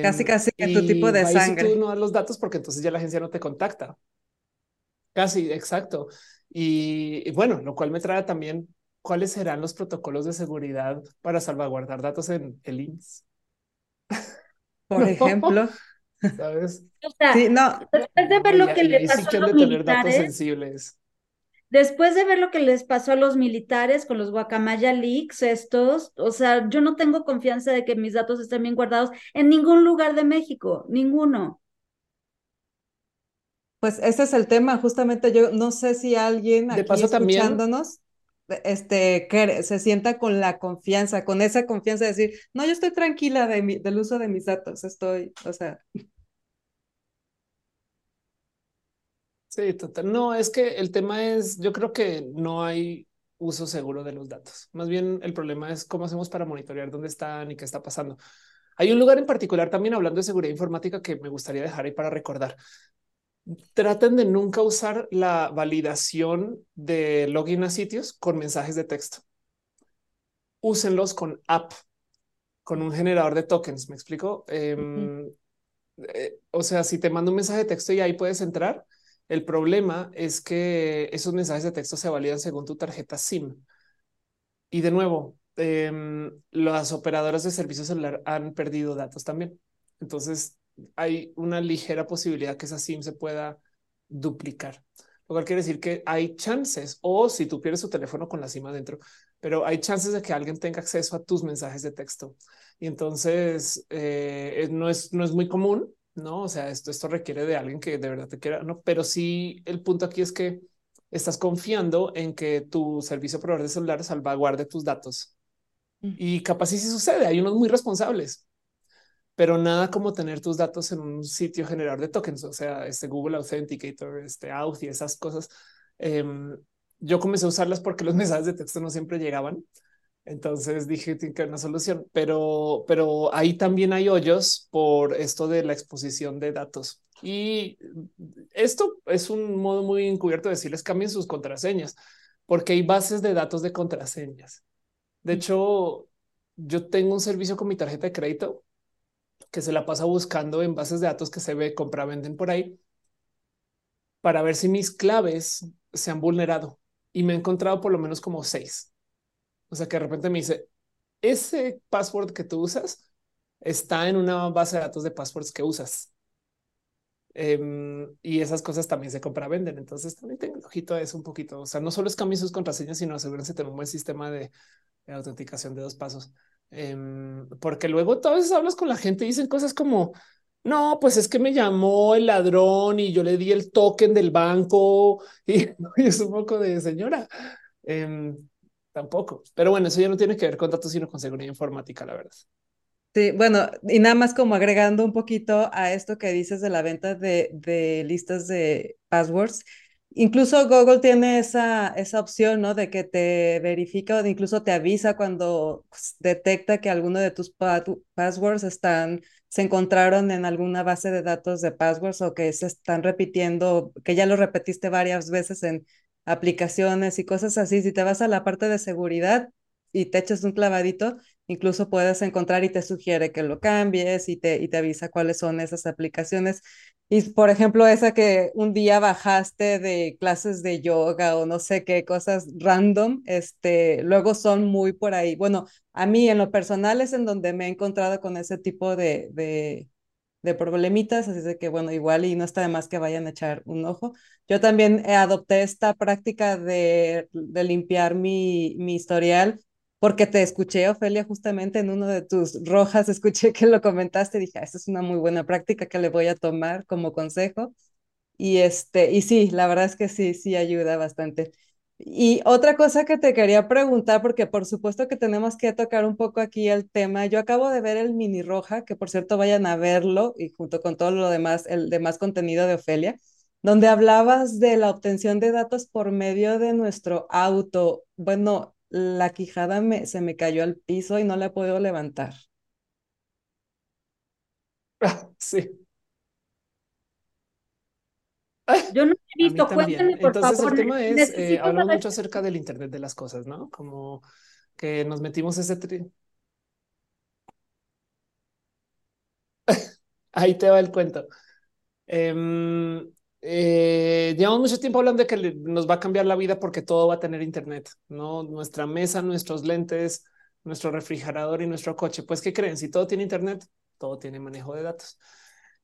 casi, em, casi que tu tipo de sangre. Tú no das los datos porque entonces ya la agencia no te contacta. Casi, exacto. Y, bueno, lo cual me trae también cuáles serán los protocolos de seguridad para salvaguardar datos en el INS. Por ejemplo. ¿Sabes? sí, no. Después de ver lo que les pasó a los militares, sensibles. Después de ver lo que les pasó a los militares con los Guacamaya Leaks, estos, o sea, yo no tengo confianza de que mis datos estén bien guardados en ningún lugar de México, ninguno. Pues ese es el tema, justamente yo no sé si alguien aquí escuchándonos este, que se sienta con la confianza, con esa confianza de decir, no, yo estoy tranquila de mi, del uso de mis datos, estoy, o sea. Sí, total. No, es que el tema es, yo creo que no hay uso seguro de los datos. Más bien el problema es cómo hacemos para monitorear dónde están y qué está pasando. Hay un lugar en particular también hablando de seguridad informática que me gustaría dejar ahí para recordar traten de nunca usar la validación de login a sitios con mensajes de texto. Úsenlos con app, con un generador de tokens. Me explico. Em, eh, o sea, si te mando un mensaje de texto y ahí puedes entrar, el problema es que esos mensajes de texto se validan según tu tarjeta SIM. Y de nuevo, em, las operadoras de servicios celular han perdido datos también. Entonces, hay una ligera posibilidad que esa SIM se pueda duplicar. Lo cual quiere decir que hay chances, o si tú pierdes tu teléfono con la SIM adentro, pero hay chances de que alguien tenga acceso a tus mensajes de texto. Y entonces eh, no, es, no es muy común, no, o sea, esto, esto requiere de alguien que de verdad te quiera, no, pero sí el punto aquí es que estás confiando en que tu servicio proveedor de celular salvaguarde tus datos y capaz si sucede. Hay unos muy responsables, pero nada como tener tus datos en un sitio generador de tokens, o sea, este Google Authenticator, este Auth y esas cosas. Em, yo comencé a usarlas porque los mensajes de texto no siempre llegaban. Entonces dije tiene que haber una solución, pero, pero ahí también hay hoyos por esto de la exposición de datos. Y esto es un modo muy encubierto de decirles cambien sus contraseñas, porque hay bases de datos de contraseñas. De hecho, yo tengo un servicio con mi tarjeta de crédito que se la pasa buscando en bases de datos que se ve, compra, venden por ahí para ver si mis claves se han vulnerado y me he encontrado por lo menos como seis. O sea que de repente me dice ese password que tú usas está en una base de datos de passwords que usas. Em, y esas cosas también se compra venden. Entonces también tengo ojito a eso un poquito. O sea, no solo es cambien sus contraseñas, sino asegúrense de tener un buen sistema de, autenticación de dos pasos. Em, porque luego todas veces hablas con la gente y dicen cosas como no, pues es que me llamó el ladrón y yo le di el token del banco y, es un poco de señora. Em, tampoco, pero bueno, eso ya no tiene que ver con datos, sino con seguridad informática, la verdad. Sí, bueno, y nada más como agregando un poquito a esto que dices de la venta de, de listas de passwords. Incluso Google tiene esa, esa opción, ¿no? De que te verifica o incluso te avisa cuando detecta que alguno de tus passwords están, se encontraron en alguna base de datos de passwords o que se están repitiendo, que ya lo repetiste varias veces en aplicaciones y cosas así. Si te vas a la parte de seguridad y te echas un clavadito, Incluso puedes encontrar y te sugiere que lo cambies y te, y te avisa cuáles son esas aplicaciones. Y por ejemplo, esa que un día bajaste de clases de yoga o no sé qué cosas random, este, luego son muy por ahí. Bueno, a mí en lo personal es en donde me he encontrado con ese tipo de, de, de problemitas, así de que bueno, igual y no está de más que vayan a echar un ojo. Yo también adopté esta práctica de, de limpiar mi, mi historial porque te escuché, Ofelia, justamente en uno de tus rojas, escuché que lo comentaste, dije, ah, esa es una muy buena práctica que le voy a tomar como consejo. Y, este, y sí, la verdad es que sí, sí ayuda bastante. Y otra cosa que te quería preguntar, porque por supuesto que tenemos que tocar un poco aquí el tema, yo acabo de ver el mini roja, que por cierto vayan a verlo y junto con todo lo demás, el demás contenido de Ofelia, donde hablabas de la obtención de datos por medio de nuestro auto. Bueno, la quijada me, se me cayó al piso y no la puedo levantar. sí. Yo no he visto, cuéntame por Entonces el tema es, eh, hablamos mucho acerca del Internet de las cosas, ¿no? Como que nos metimos ese... Tri... Ahí te va el cuento. Em, eh, llevamos mucho tiempo hablando de que nos va a cambiar la vida porque todo va a tener Internet, no nuestra mesa, nuestros lentes, nuestro refrigerador y nuestro coche. Pues, ¿qué creen? Si todo tiene Internet, todo tiene manejo de datos.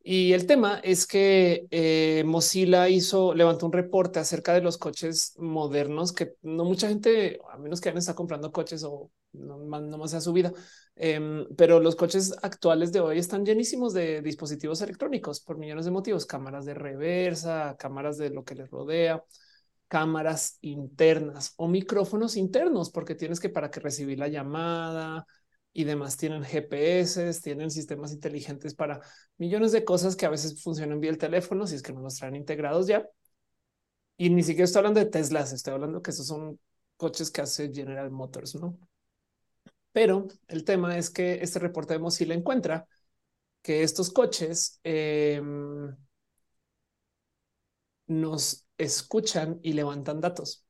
Y el tema es que eh, Mozilla hizo, levantó un reporte acerca de los coches modernos que no mucha gente, a menos que alguien está comprando coches o no, no más a su vida, em, pero los coches actuales de hoy están llenísimos de dispositivos electrónicos por millones de motivos, cámaras de reversa, cámaras de lo que les rodea, cámaras internas o micrófonos internos, porque tienes que para que recibir la llamada, y demás tienen GPS, tienen sistemas inteligentes para millones de cosas que a veces funcionan vía el teléfono, si es que no los traen integrados ya. Y ni siquiera estoy hablando de Teslas, estoy hablando que esos son coches que hace General Motors, ¿no? Pero el tema es que este reporte de Mozilla encuentra que estos coches em, nos escuchan y levantan datos.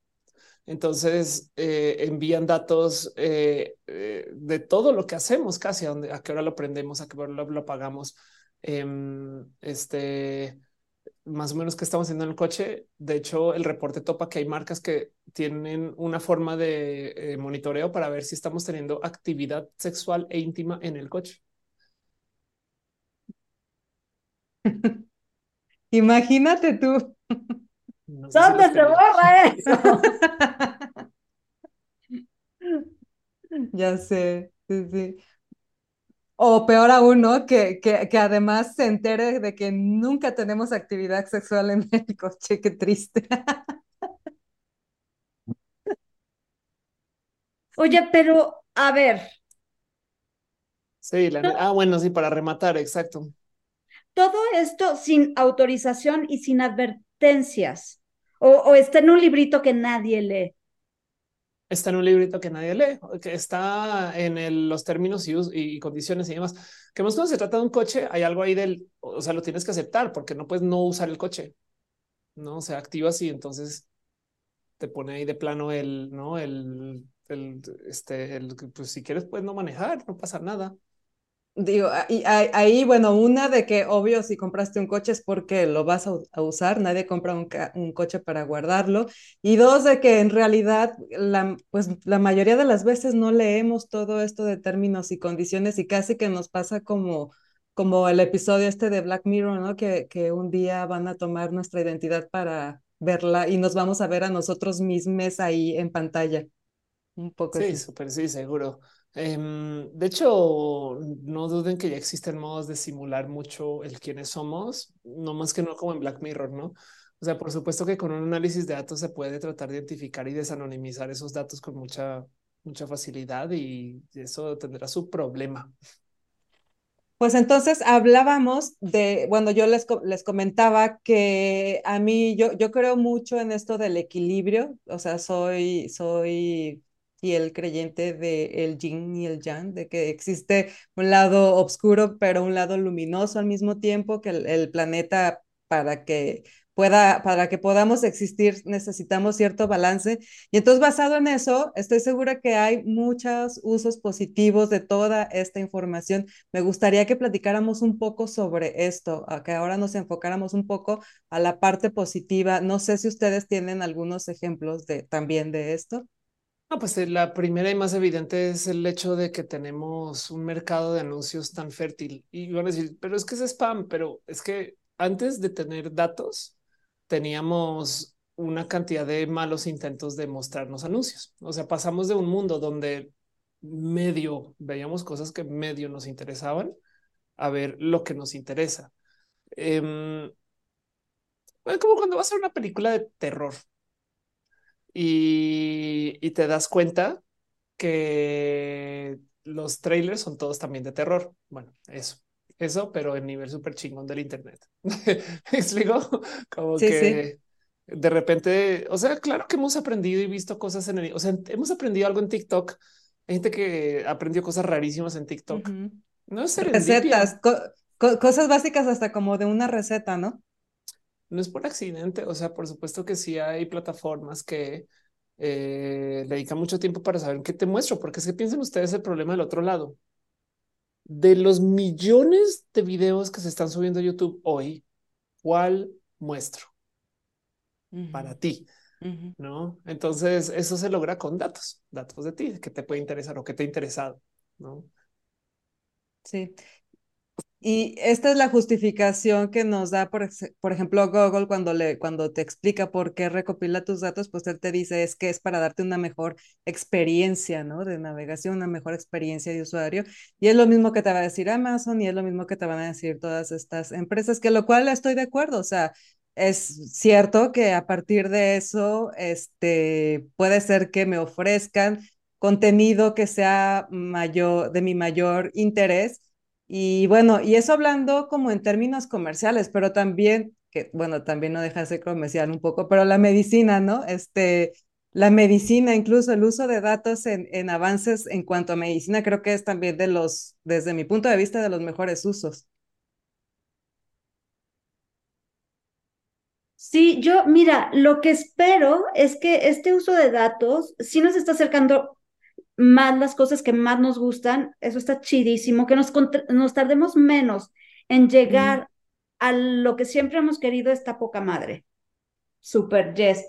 Entonces eh, envían datos eh, eh, de todo lo que hacemos, casi a, qué hora lo prendemos, a qué hora lo, pagamos. Em, este más o menos que estamos haciendo en el coche. De hecho, el reporte topa que hay marcas que tienen una forma de monitoreo para ver si estamos teniendo actividad sexual e íntima en el coche. Imagínate tú. ¿Dónde se borra eso? ya sé, sí, sí. O peor aún, ¿no? Que, que, que, además se entere de que nunca tenemos actividad sexual en el coche, qué triste. Oye, pero a ver. Sí, la, ah, bueno, sí, para rematar, exacto. Todo esto sin autorización y sin advertencias. O, o está en un librito que nadie lee está en un librito que nadie lee, que está en los términos y, y, condiciones y demás. Que más cuando se trata de un coche, hay algo ahí del, o sea, lo tienes que aceptar porque no puedes no usar el coche, no se activa así. Entonces te pone ahí de plano el, no, el, el, este, el, pues si quieres, puedes no manejar, no pasa nada. Digo, y ahí, bueno, una de que obvio si compraste un coche es porque lo vas a, usar, nadie compra un, un, coche para guardarlo. Y dos, de que en realidad la, pues, la mayoría de las veces no leemos todo esto de términos y condiciones y casi que nos pasa como, como el episodio este de Black Mirror, ¿no? Que, que un día van a tomar nuestra identidad para verla y nos vamos a ver a nosotros mismos ahí en pantalla. Un poco. Sí, súper, sí, seguro. Em, de hecho, no duden que ya existen modos de simular mucho el quiénes somos, no más que no como en Black Mirror, ¿no? O sea, por supuesto que con un análisis de datos se puede tratar de identificar y desanonimizar esos datos con mucha, mucha facilidad y eso tendrá su problema. Pues entonces hablábamos de, bueno, yo les, les comentaba que a mí, yo, yo creo mucho en esto del equilibrio, o sea, soy, soy y el creyente de el yin y el yang, de que existe un lado oscuro, pero un lado luminoso al mismo tiempo, que el, planeta para que pueda, para que podamos existir necesitamos cierto balance. Y entonces basado en eso, estoy segura que hay muchos usos positivos de toda esta información. Me gustaría que platicáramos un poco sobre esto, que ahora nos enfocáramos un poco a la parte positiva. No sé si ustedes tienen algunos ejemplos de también de esto. No, pues eh, la primera y más evidente es el hecho de que tenemos un mercado de anuncios tan fértil. Y van a decir, pero es que es spam, pero es que antes de tener datos, teníamos una cantidad de malos intentos de mostrarnos anuncios. O sea, pasamos de un mundo donde medio veíamos cosas que medio nos interesaban a ver lo que nos interesa. Eh, como cuando vas a ver una película de terror, y, te das cuenta que los trailers son todos también de terror. Bueno, eso, eso, pero en nivel súper chingón del Internet. ¿Me explico? Como que de repente, o sea, claro que hemos aprendido y visto cosas en el, o sea, hemos aprendido algo en TikTok. Hay gente que aprendió cosas rarísimas en TikTok. No es recetas, cosas básicas hasta como de una receta, ¿no? No es por accidente. O sea, por supuesto que sí hay plataformas que eh, dedican mucho tiempo para saber qué te muestro, porque es que piensen ustedes el problema del otro lado. De los millones de videos que se están subiendo a YouTube hoy, ¿cuál muestro para ti? No, entonces eso se logra con datos, datos de ti, que te puede interesar o que te ha interesado. No, Sí, y esta es la justificación que nos da, por, por, ejemplo, Google cuando, le, cuando te explica por qué recopila tus datos, pues él te dice es que es para darte una mejor experiencia, ¿no? De navegación, una mejor experiencia de usuario. Y es lo mismo que te va a decir Amazon y es lo mismo que te van a decir todas estas empresas, que lo cual estoy de acuerdo. O sea, es cierto que a partir de eso, este, puede ser que me ofrezcan contenido que sea mayor, de mi mayor interés y bueno, y eso hablando como en términos comerciales, pero también, que bueno, también no deja de ser comercial un poco, pero la medicina, ¿no? Este, la medicina, incluso el uso de datos en, en avances en cuanto a medicina, creo que es también de los, desde mi punto de vista, de los mejores usos. Sí, yo, mira, lo que espero es que este uso de datos sí nos está acercando más las cosas que más nos gustan, eso está chidísimo, que nos, nos tardemos menos en llegar a lo que siempre hemos querido, esta poca madre. Super, yes.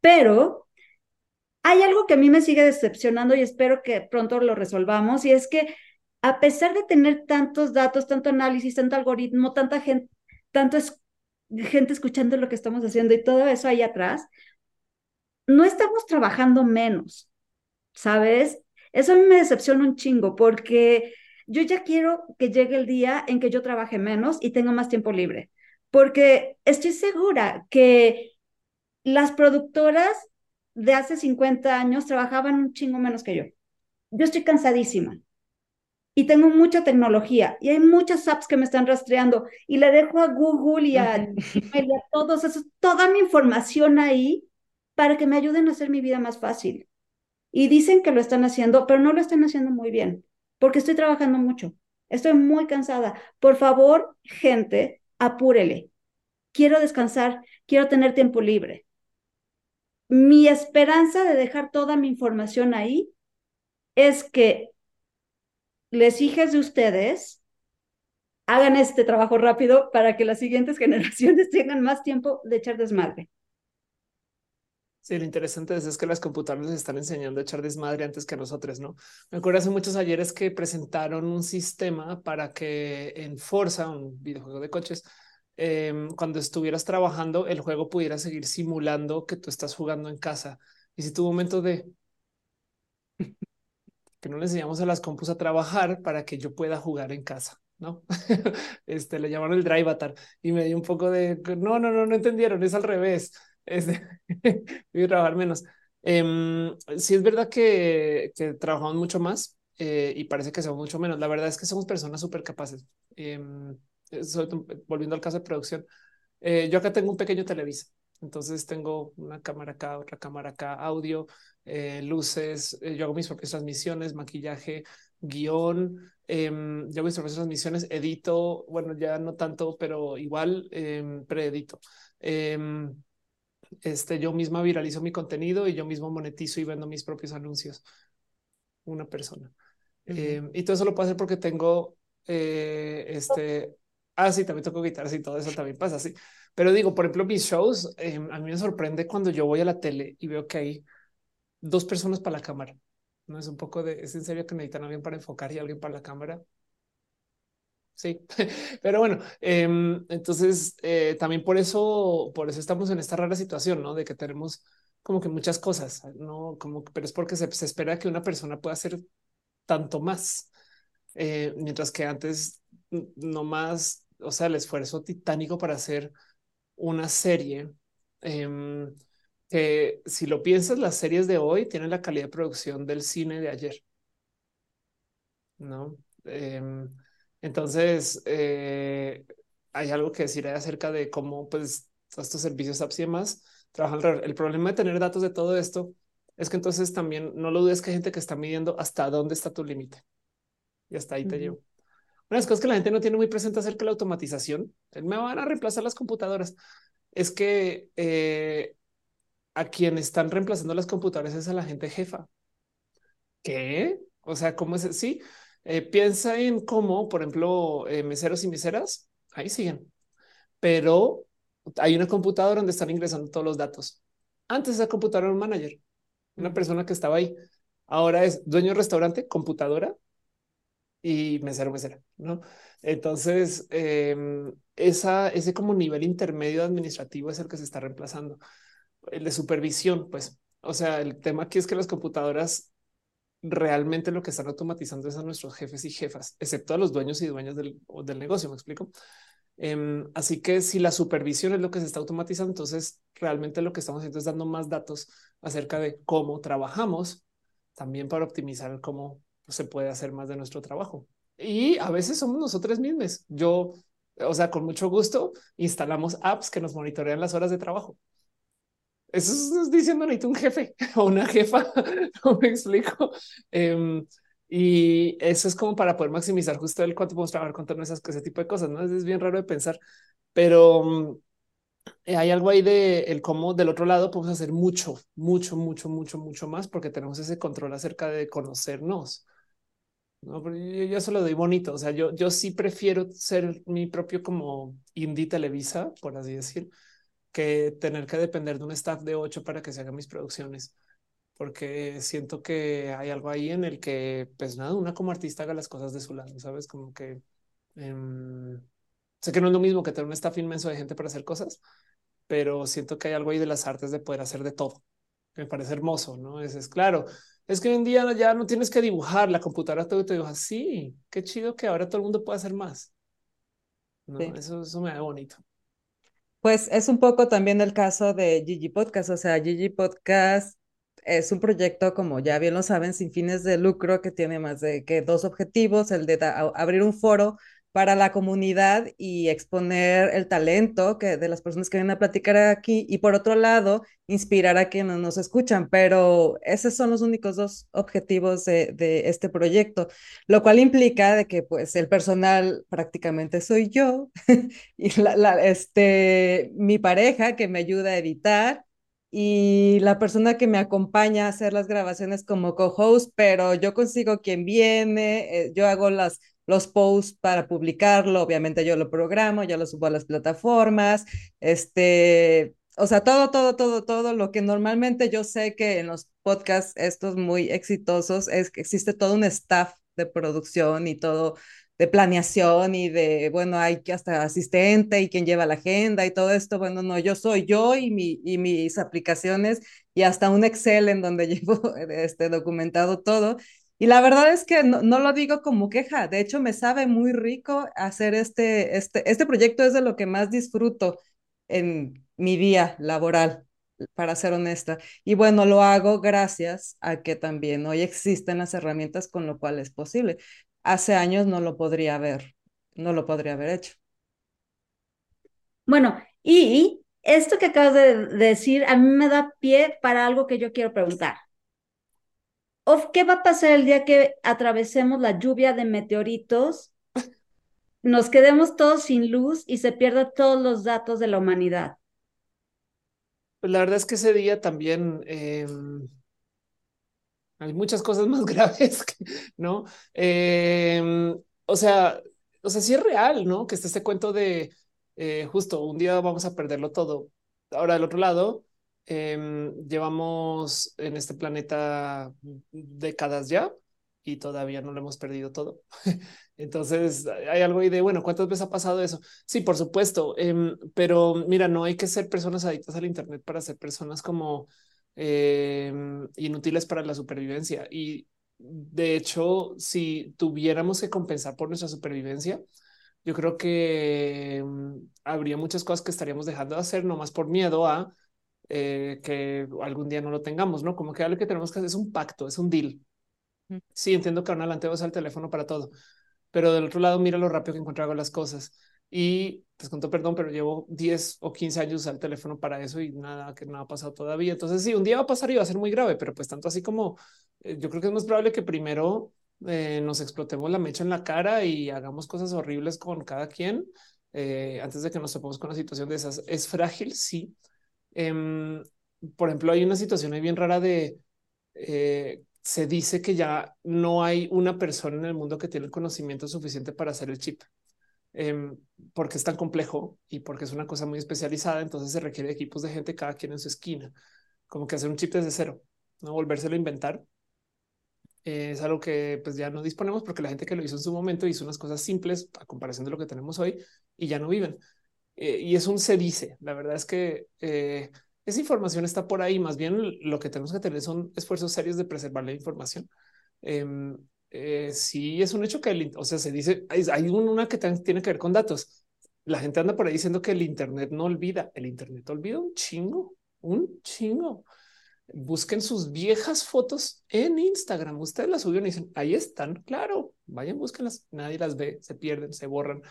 Pero hay algo que a mí me sigue decepcionando y espero que pronto lo resolvamos, y es que a pesar de tener tantos datos, tanto análisis, tanto algoritmo, tanta gente, tanto es, gente escuchando lo que estamos haciendo y todo eso ahí atrás, no estamos trabajando menos. ¿Sabes? Eso a mí me decepciona un chingo porque yo ya quiero que llegue el día en que yo trabaje menos y tenga más tiempo libre, porque estoy segura que las productoras de hace 50 años trabajaban un chingo menos que yo. Yo estoy cansadísima y tengo mucha tecnología y hay muchas apps que me están rastreando y le dejo a Google y a, todos esos, toda mi información ahí para que me ayuden a hacer mi vida más fácil. Y dicen que lo están haciendo, pero no lo están haciendo muy bien, porque estoy trabajando mucho. Estoy muy cansada. Por favor, gente, apúrele. Quiero descansar, quiero tener tiempo libre. Mi esperanza de dejar toda mi información ahí es que les hijas de ustedes hagan este trabajo rápido para que las siguientes generaciones tengan más tiempo de echar desmadre. Sí, lo interesante es, que las computadoras están enseñando a echar desmadre antes que nosotros, ¿no? Me acuerdo hace muchos ayeres que presentaron un sistema para que en Forza, un videojuego de coches, em, cuando estuvieras trabajando, el juego pudiera seguir simulando que tú estás jugando en casa. Y si tu momento de que no le enseñamos a las compus a trabajar para que yo pueda jugar en casa. No, este le llamaron el drive avatar y me dio un poco de no, no, no, no entendieron. Es al revés. Es de trabajar menos. Eh, sí, es verdad que, que trabajamos mucho más eh, y parece que somos mucho menos. La verdad es que somos personas súper capaces. Em, volviendo al caso de producción, eh, yo acá tengo un pequeño televisor. Entonces tengo una cámara acá, otra cámara acá, audio, eh, luces, eh, yo hago mis propias transmisiones, maquillaje, guion, em, yo mis propias transmisiones, edito, bueno, ya no tanto, pero igual eh, preedito. Este, yo misma viralizo mi contenido y yo mismo monetizo y vendo mis propios anuncios. Una persona. y todo eso lo puedo hacer porque tengo este. Ah, sí, también toco guitarras y todo eso también pasa así. Pero digo, por ejemplo, mis shows, em, a mí me sorprende cuando yo voy a la tele y veo que hay dos personas para la cámara. No es un poco de, es en serio que necesitan alguien para enfocar y alguien para la cámara. Sí, pero bueno, em, entonces eh, también por eso, por eso estamos en esta rara situación, ¿no? De que tenemos como que muchas cosas, no como, pero es porque se, espera que una persona pueda hacer tanto más, eh, mientras que antes no más, o sea, el esfuerzo titánico para hacer una serie em, que si lo piensas, las series de hoy tienen la calidad de producción del cine de ayer. No, em, entonces eh, hay algo que decir acerca de cómo pues estos servicios apps y demás trabajan. El problema de tener datos de todo esto es que entonces también no lo dudes que hay gente que está midiendo hasta dónde está tu límite y hasta ahí te llevo. Una de las cosas que la gente no tiene muy presente acerca de la automatización, me van a reemplazar las computadoras, es que eh, a quien están reemplazando las computadoras es a la gente jefa. ¿Qué? O sea, ¿cómo es? Sí, eh, piensa en cómo, por ejemplo, eh, meseros y meseras, ahí siguen, pero hay una computadora donde están ingresando todos los datos. Antes esa computadora era un manager, una persona que estaba ahí. Ahora es dueño de restaurante, computadora y mesero, mesera, ¿no? Entonces, em, esa, ese como nivel intermedio administrativo es el que se está reemplazando el de supervisión, pues. O sea, el tema aquí es que las computadoras realmente lo que están automatizando es a nuestros jefes y jefas, excepto a los dueños y dueñas del, negocio, me explico. Em, así que si la supervisión es lo que se está automatizando, entonces realmente lo que estamos haciendo es dando más datos acerca de cómo trabajamos, también para optimizar cómo se puede hacer más de nuestro trabajo. Y a veces somos nosotros mismos. Yo, o sea, con mucho gusto instalamos apps que nos monitorean las horas de trabajo. Eso es diciendo necesito un jefe o una jefa. no me explico. Em, y eso es como para poder maximizar justo el cuánto podemos trabajar con esas, ese tipo de cosas. No es bien raro de pensar, pero mm, hay algo ahí de el cómo del otro lado podemos hacer mucho, mucho, mucho, mucho, mucho más porque tenemos ese control acerca de conocernos. No, yo, yo se lo doy bonito. O sea, yo, yo sí prefiero ser mi propio como indie Televisa, por así decir, que tener que depender de un staff de ocho para que se hagan mis producciones, porque siento que hay algo ahí en el que, pues nada, una como artista haga las cosas de su lado, sabes, como que em, sé que no es lo mismo que tener un staff inmenso de gente para hacer cosas, pero siento que hay algo ahí de las artes de poder hacer de todo. Me parece hermoso, no es, es claro. Es que hoy en día ya no tienes que dibujar, la computadora todo te dibuja. Sí, qué chido que ahora todo el mundo puede hacer más. No, eso, eso me da bonito. Pues es un poco también el caso de Gigi Podcast, o sea, Gigi Podcast es un proyecto, como ya bien lo saben, sin fines de lucro que tiene más de que dos objetivos, el de abrir un foro para la comunidad y exponer el talento que, de las personas que vienen a platicar aquí y por otro lado, inspirar a quienes nos escuchan. Pero esos son los únicos dos objetivos de, este proyecto, lo cual implica de que pues el personal prácticamente soy yo y este, mi pareja que me ayuda a editar y la persona que me acompaña a hacer las grabaciones como co-host, pero yo consigo quien viene, eh, yo hago las los posts para publicarlo, obviamente yo lo programo, ya lo subo a las plataformas, este, o sea, todo, todo, todo, todo lo que normalmente yo sé que en los podcasts estos muy exitosos es que existe todo un staff de producción y todo de planeación y de, bueno, hay hasta asistente y quien lleva la agenda y todo esto, bueno, no, yo soy yo y, mi, y mis aplicaciones y hasta un Excel en donde llevo este, documentado todo y la verdad es que no, lo digo como queja, de hecho me sabe muy rico hacer este, este, este proyecto es de lo que más disfruto en mi día laboral, para ser honesta. Y bueno, lo hago gracias a que también hoy existen las herramientas con lo cual es posible. Hace años no lo podría haber, no lo podría haber hecho. Bueno, y esto que acabas de decir a mí me da pie para algo que yo quiero preguntar. ¿O qué va a pasar el día que atravesemos la lluvia de meteoritos, nos quedemos todos sin luz y se pierdan todos los datos de la humanidad? Pues la verdad es que ese día también em, hay muchas cosas más graves, ¿no? Em, o sea, o sea, sí es real, ¿no? Que está este cuento de eh, justo un día vamos a perderlo todo. Ahora, del otro lado, Em, llevamos en este planeta décadas ya y todavía no lo hemos perdido todo. Entonces hay algo ahí de, bueno, ¿cuántas veces ha pasado eso? Sí, por supuesto, em, pero mira, no hay que ser personas adictas al Internet para ser personas como em, inútiles para la supervivencia. Y de hecho, si tuviéramos que compensar por nuestra supervivencia, yo creo que habría muchas cosas que estaríamos dejando de hacer, no más por miedo a eh, que algún día no lo tengamos, ¿no? Como que lo que tenemos que hacer es un pacto, es un deal. Sí, entiendo que ahora adelante vas al teléfono para todo, pero del otro lado mira lo rápido que encuentro hago las cosas. Y pues con todo perdón, pero llevo 10 o 15 años al teléfono para eso y nada, que no ha pasado todavía. Entonces sí, un día va a pasar y va a ser muy grave, pero pues tanto así como eh, yo creo que es más probable que primero eh, nos explotemos la mecha en la cara y hagamos cosas horribles con cada quien antes de que nos topemos con una situación de esas. Es frágil, sí, Em, por ejemplo, hay una situación ahí bien rara de eh, se dice que ya no hay una persona en el mundo que tiene el conocimiento suficiente para hacer el chip. Em, porque es tan complejo y porque es una cosa muy especializada, entonces se requiere equipos de gente, cada quien en su esquina, como que hacer un chip desde cero, no volvérselo a inventar. Eh, es algo que pues ya no disponemos porque la gente que lo hizo en su momento hizo unas cosas simples a comparación de lo que tenemos hoy y ya no viven. Eh, y es un se dice. La verdad es que eh, esa información está por ahí. Más bien lo que tenemos que tener son esfuerzos serios de preservar la información. Em, eh, sí, es un hecho que, o sea, se dice, hay, hay una que tiene que ver con datos. La gente anda por ahí diciendo que el Internet no olvida. El Internet olvida un chingo, un chingo. Busquen sus viejas fotos en Instagram. Ustedes las subieron y dicen, ahí están. Claro, vayan, búsquenlas. Nadie las ve, se pierden, se borran.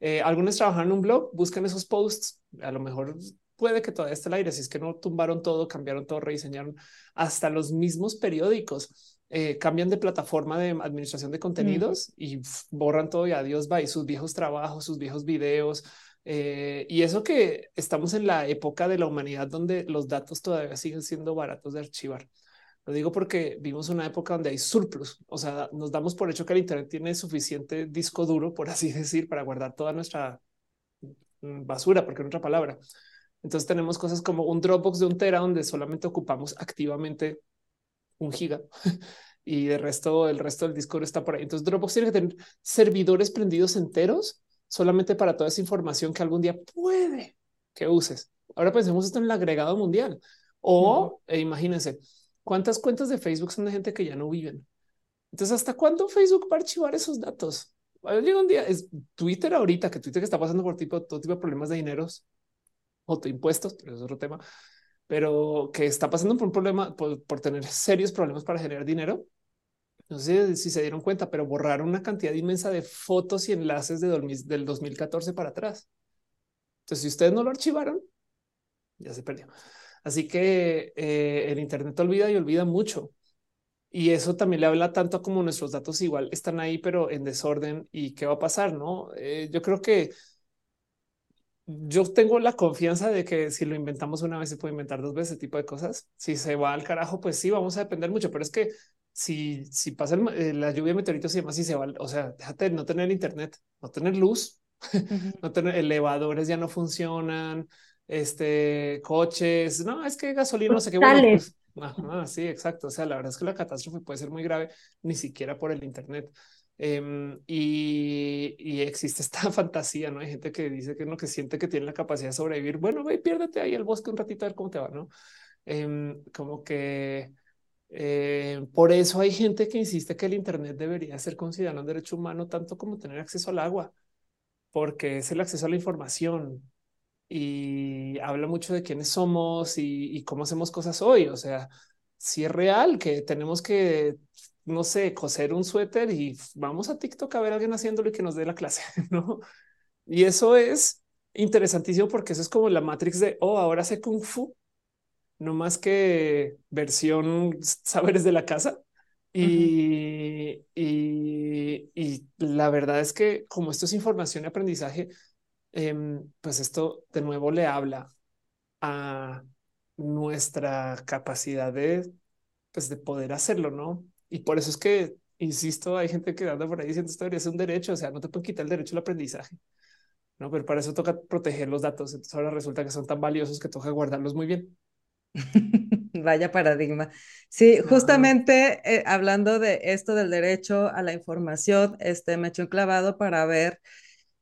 Eh, algunos trabajan en un blog, buscan esos posts. A lo mejor puede que todavía esté el aire. Si es que no tumbaron todo, cambiaron todo, rediseñaron hasta los mismos periódicos. Eh, cambian de plataforma de administración de contenidos y borran todo y adiós va y sus viejos trabajos, sus viejos videos. Eh, y eso que estamos en la época de la humanidad donde los datos todavía siguen siendo baratos de archivar. Lo digo porque vimos una época donde hay surplus, o sea, nos damos por hecho que el Internet tiene suficiente disco duro, por así decir, para guardar toda nuestra mm, basura, porque en otra palabra. Entonces tenemos cosas como un Dropbox de un tera donde solamente ocupamos activamente un giga y de resto el resto del disco duro está por ahí. Entonces Dropbox tiene que tener servidores prendidos enteros solamente para toda esa información que algún día puede que uses. Ahora pensemos esto en el agregado mundial o e imagínense ¿Cuántas cuentas de Facebook son de gente que ya no viven? Entonces, ¿hasta cuándo Facebook va a archivar esos datos? Llega un día, es Twitter ahorita, que Twitter está pasando por tipo, todo tipo de problemas de dineros, o de impuestos, pero es otro tema, pero que está pasando por un problema, por, por tener serios problemas para generar dinero. No sé si se dieron cuenta, pero borraron una cantidad inmensa de fotos y enlaces de del 2014 para atrás. Entonces, si ustedes no lo archivaron, ya se perdió. Así que eh, el Internet olvida y olvida mucho. Y eso también le habla tanto como nuestros datos igual están ahí, pero en desorden. ¿Y qué va a pasar? No, eh, yo creo que yo tengo la confianza de que si lo inventamos una vez se puede inventar dos veces ese tipo de cosas. Si se va al carajo, pues sí, vamos a depender mucho. Pero es que si, si pasa eh, la lluvia de meteoritos y demás, si se va, o sea, déjate no tener internet, no tener luz, no tener elevadores ya no funcionan, este coches, no, es que gasolina, no sé qué. Bueno, pues, sí, exacto. O sea, la verdad es que la catástrofe puede ser muy grave, ni siquiera por el Internet. Em, y, existe esta fantasía, ¿no? Hay gente que dice que no, que siente que tiene la capacidad de sobrevivir. Bueno, ve, piérdete ahí el bosque un ratito a ver cómo te va, ¿no? Em, como que eh, por eso hay gente que insiste que el Internet debería ser considerado un derecho humano tanto como tener acceso al agua, porque es el acceso a la información, y habla mucho de quiénes somos y, cómo hacemos cosas hoy. O sea, si es real que tenemos que, no sé, coser un suéter y vamos a TikTok a ver a alguien haciéndolo y que nos dé la clase, ¿no? Y eso es interesantísimo porque eso es como la Matrix de, oh, ahora sé Kung Fu, no más que versión saberes de la casa. Y, y, y, la verdad es que como esto es información y aprendizaje, Em, pues esto de nuevo le habla a nuestra capacidad de, pues de poder hacerlo, ¿no? Y por eso es que, insisto, hay gente que anda por ahí diciendo esto debería ser un derecho, o sea, no te pueden quitar el derecho al aprendizaje, ¿no? Pero para eso toca proteger los datos, entonces ahora resulta que son tan valiosos que toca guardarlos muy bien. Vaya paradigma. Sí, justamente eh, hablando de esto del derecho a la información, este me echó un clavado para ver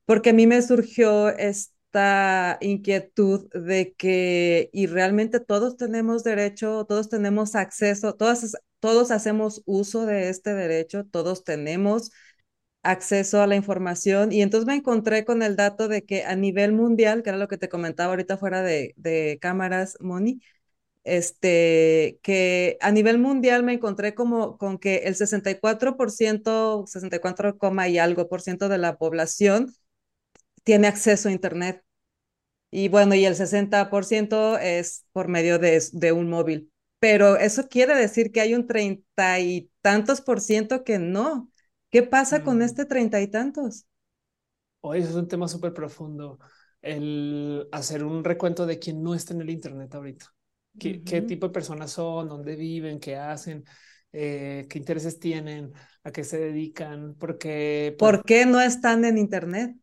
porque a mí me surgió esta inquietud de que, y realmente todos tenemos derecho, todos tenemos acceso, todos, todos hacemos uso de este derecho, todos tenemos acceso a la información y entonces me encontré con el dato de que a nivel mundial, que era lo que te comentaba ahorita fuera de, de cámaras, Moni, este, que a nivel mundial me encontré como con que el 64%, 64, y algo por ciento de la población tiene acceso a Internet. Y bueno, y el 60% es por medio de, de, un móvil. Pero eso quiere decir que hay un treinta y tantos por ciento que no. ¿Qué pasa con mm. este treinta y tantos? Hoy es un tema súper profundo. El hacer un recuento de quién no está en el Internet ahorita. ¿Qué, qué tipo de personas son? ¿Dónde viven? ¿Qué hacen? Eh, ¿Qué intereses tienen? ¿A qué se dedican? Porque... ¿Por qué no están en Internet?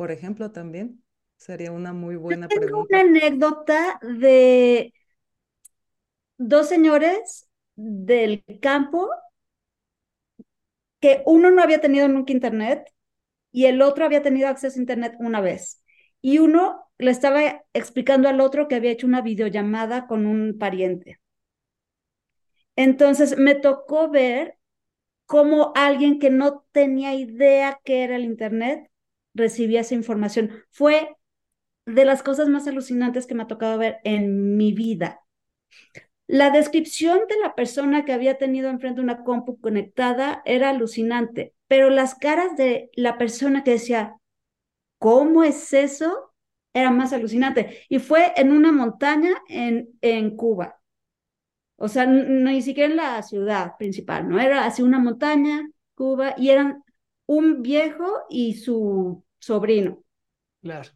Por ejemplo, también? Sería una muy buena Tengo pregunta. Una anécdota de dos señores del campo que uno no había tenido nunca internet y el otro había tenido acceso a internet una vez. Y uno le estaba explicando al otro que había hecho una videollamada con un pariente. Entonces me tocó ver cómo alguien que no tenía idea qué era el internet recibía esa información. Fue de las cosas más alucinantes que me ha tocado ver en mi vida. La descripción de la persona que había tenido enfrente una compu conectada era alucinante, pero las caras de la persona que decía, ¿cómo es eso? Era más alucinante. Y fue en una montaña en, en Cuba. O sea, ni siquiera en la ciudad principal, ¿no? Era así una montaña, Cuba, y eran un viejo y su sobrino. Claro.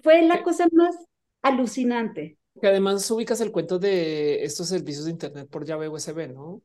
Fue la cosa más alucinante. Que además ubicas el cuento de estos servicios de Internet por llave USB, ¿no?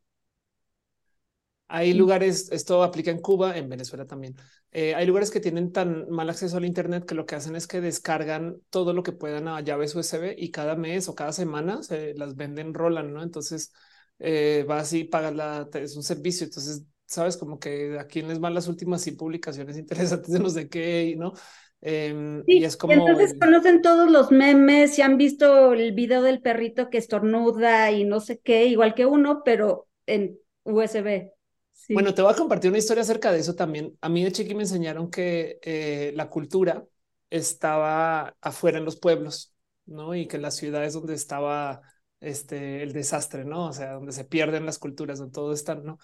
Hay lugares, esto aplica en Cuba, en Venezuela también. Eh, hay lugares que tienen tan mal acceso al Internet que lo que hacen es que descargan todo lo que puedan a llaves USB y cada mes o cada semana se las venden, rolan, ¿no? Entonces eh, vas y pagas la, es un servicio. Entonces sabes, como que a quién les van las últimas publicaciones interesantes de no sé qué, ¿no? Em, y es como. entonces conocen todos los memes y han visto el video del perrito que estornuda y no sé qué, igual que uno, pero en USB. Bueno, te voy a compartir una historia acerca de eso también. A mí de chiqui me enseñaron que eh, la cultura estaba afuera en los pueblos, ¿no? Y que en las ciudades donde estaba este, el desastre, ¿no? O sea, donde se pierden las culturas, donde todo está, ¿no?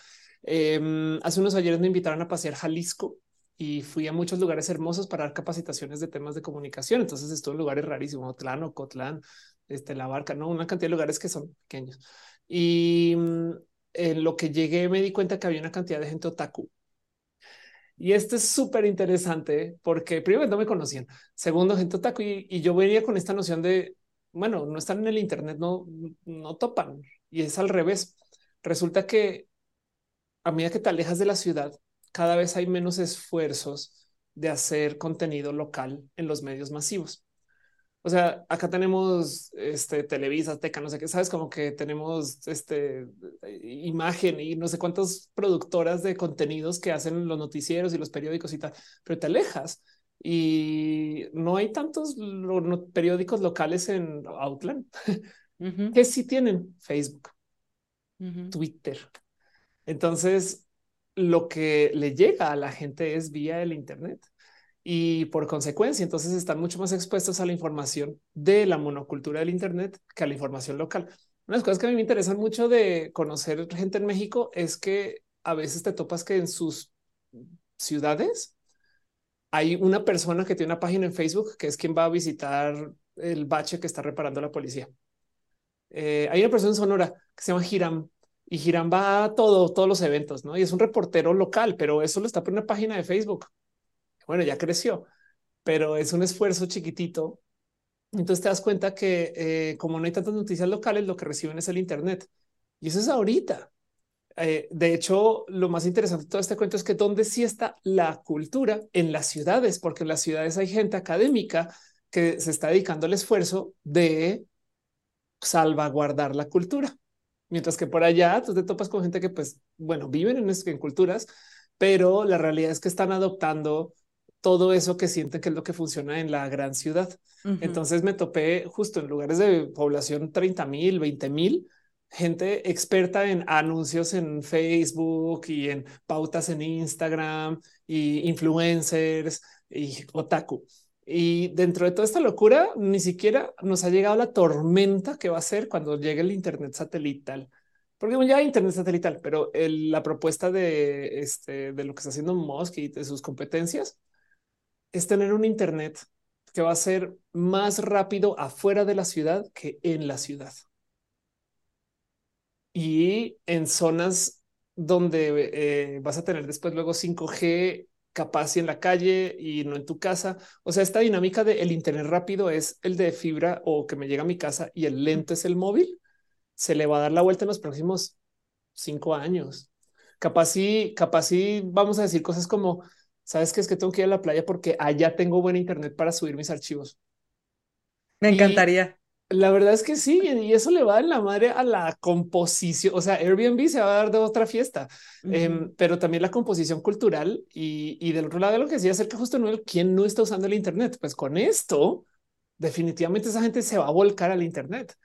Em, hace unos ayeres me invitaron a pasear Jalisco y fui a muchos lugares hermosos para dar capacitaciones de temas de comunicación. Entonces estuve en lugares rarísimos, Otlán, Ocotlán, este, La Barca, ¿no? Una cantidad de lugares que son pequeños. Y mm, en lo que llegué me di cuenta que había una cantidad de gente otaku. Y esto es súper interesante porque primero no me conocían, segundo gente otaku y, y, yo venía con esta noción de, bueno, no están en el Internet, no, no topan y es al revés. Resulta que a medida que te alejas de la ciudad, cada vez hay menos esfuerzos de hacer contenido local en los medios masivos. O sea, acá tenemos este Televisa, Teca, no sé qué, sabes, como que tenemos este imagen y no sé cuántas productoras de contenidos que hacen los noticieros y los periódicos y tal, pero te alejas y no hay tantos periódicos locales en Outland que sí tienen Facebook, Twitter. Entonces, lo que le llega a la gente es vía el Internet y por consecuencia, entonces están mucho más expuestos a la información de la monocultura del Internet que a la información local. Una de las cosas que a mí me interesan mucho de conocer gente en México es que a veces te topas que en sus ciudades hay una persona que tiene una página en Facebook que es quien va a visitar el bache que está reparando la policía. Eh, hay una persona en Sonora que se llama Hiram y Hiram va a todo, todos los eventos, ¿no? Y es un reportero local, pero eso lo está por una página de Facebook bueno, ya creció, pero es un esfuerzo chiquitito. Entonces te das cuenta que eh, como no hay tantas noticias locales, lo que reciben es el Internet. Y eso es ahorita. Eh, de hecho, lo más interesante de todo este cuento es que dónde sí está la cultura en las ciudades, porque en las ciudades hay gente académica que se está dedicando al esfuerzo de salvaguardar la cultura. Mientras que por allá tú te topas con gente que, pues, bueno, viven en, en culturas, pero la realidad es que están adoptando todo eso que sienten que es lo que funciona en la gran ciudad. Entonces me topé justo en lugares de población 30 mil, 20 mil, gente experta en anuncios en Facebook y en pautas en Instagram y influencers y otaku. Y dentro de toda esta locura, ni siquiera nos ha llegado la tormenta que va a ser cuando llegue el Internet satelital. Porque ya hay Internet satelital, pero la propuesta de, este, de lo que está haciendo Musk y de sus competencias es tener un Internet que va a ser más rápido afuera de la ciudad que en la ciudad. Y en zonas donde eh, vas a tener después luego 5G capaz y en la calle y no en tu casa. O sea, esta dinámica de el Internet rápido es el de fibra o que me llega a mi casa y el lento es el móvil. Se le va a dar la vuelta en los próximos cinco años. Capaz y capaz y vamos a decir cosas como sabes que es que tengo que ir a la playa porque allá tengo buen internet para subir mis archivos. Me encantaría. La verdad es que sí, y eso le va dar la madre a la composición. O sea, Airbnb se va a dar de otra fiesta, em, pero también la composición cultural y, y, del otro lado lo que decía acerca justo no quién no está usando el Internet. Pues con esto, definitivamente esa gente se va a volcar al Internet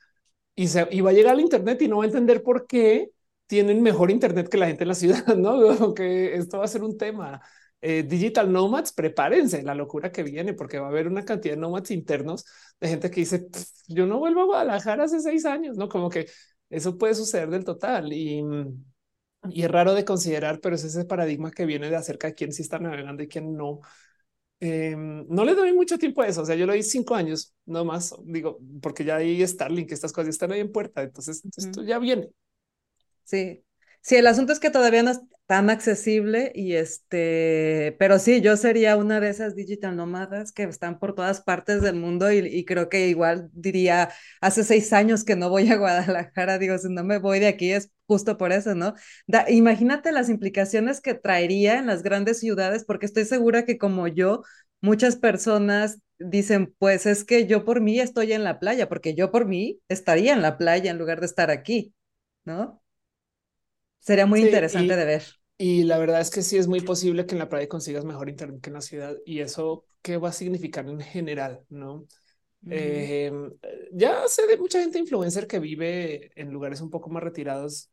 y, se, y va a llegar al Internet y no va a entender por qué tienen mejor Internet que la gente en la ciudad, no? que esto va a ser un tema. Eh, digital nomads, prepárense la locura que viene, porque va a haber una cantidad de nomads internos de gente que dice yo no vuelvo a Guadalajara hace seis años, no como que eso puede suceder del total y, y es raro de considerar, pero es ese paradigma que viene de acerca de quién sí está navegando y quién no. Em, no le doy mucho tiempo a eso. O sea, yo lo doy cinco años, no más. Digo, porque ya hay Starlink, estas cosas están ahí en puerta. Entonces, esto ya viene. Sí, Sí, el asunto es que todavía no tan accesible y este, pero sí, yo sería una de esas digital nómadas que están por todas partes del mundo y, creo que igual diría, hace seis años que no voy a Guadalajara, digo, si no me voy de aquí es justo por eso, ¿no? imagínate las implicaciones que traería en las grandes ciudades, porque estoy segura que como yo, muchas personas dicen, pues es que yo por mí estoy en la playa, porque yo por mí estaría en la playa en lugar de estar aquí, ¿no? Sería muy interesante de ver. Y la verdad es que sí es muy posible que en la playa consigas mejor internet que en la ciudad. Y eso qué va a significar en general, no? Em, ya sé de mucha gente influencer que vive en lugares un poco más retirados,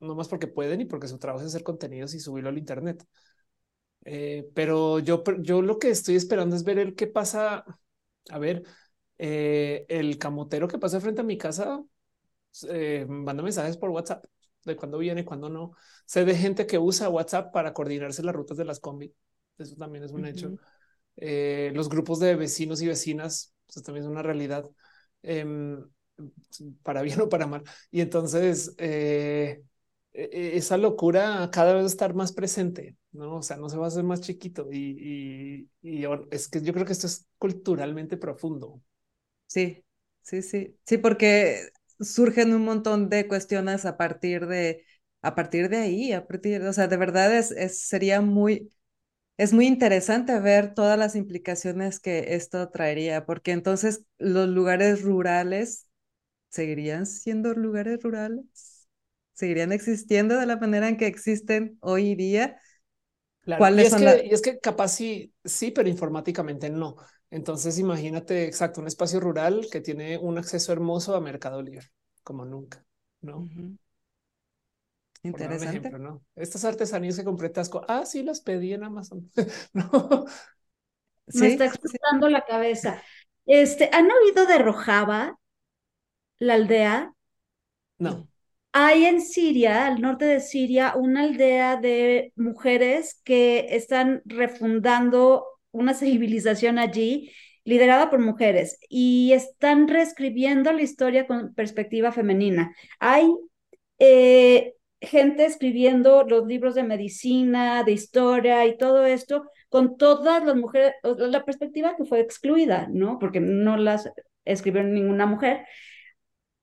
no más porque pueden y porque su trabajo es hacer contenidos y subirlo al Internet. Eh, pero yo, yo lo que estoy esperando es ver el qué pasa. A ver, eh, el camotero que pasa frente a mi casa eh, manda mensajes por WhatsApp de cuándo viene, cuándo no. Sé de gente que usa WhatsApp para coordinarse las rutas de las combi. Eso también es un hecho. Eh, los grupos de vecinos y vecinas, eso también es una realidad, em, para bien o para mal. Y entonces, eh, e, e, esa locura cada vez estar más presente, ¿no? O sea, no se va a hacer más chiquito y, y, es que yo creo que esto es culturalmente profundo. Sí, sí, sí, sí, porque surgen un montón de cuestiones a partir de, a partir de ahí, a partir, o sea, de verdad es, es, sería muy, es muy interesante ver todas las implicaciones que esto traería, porque entonces los lugares rurales seguirían siendo lugares rurales, seguirían existiendo de la manera en que existen hoy día. ¿Cuáles y, es son que, y es que capaz sí, sí, pero informáticamente no. Entonces imagínate, exacto, un espacio rural que tiene un acceso hermoso a Mercado Libre, como nunca, ¿no? Interesante. ¿no? Estas artesanías que compré Tasco, ah, sí, las pedí en Amazon. no. Me está explotando la cabeza. Este, ¿han oído de Rojava, la aldea? No. Hay en Siria, al norte de Siria, una aldea de mujeres que están refundando una civilización allí liderada por mujeres y están reescribiendo la historia con perspectiva femenina. Hay eh, gente escribiendo los libros de medicina, de historia y todo esto con todas las mujeres, la perspectiva que fue excluida, ¿no? Porque no las escribió ninguna mujer.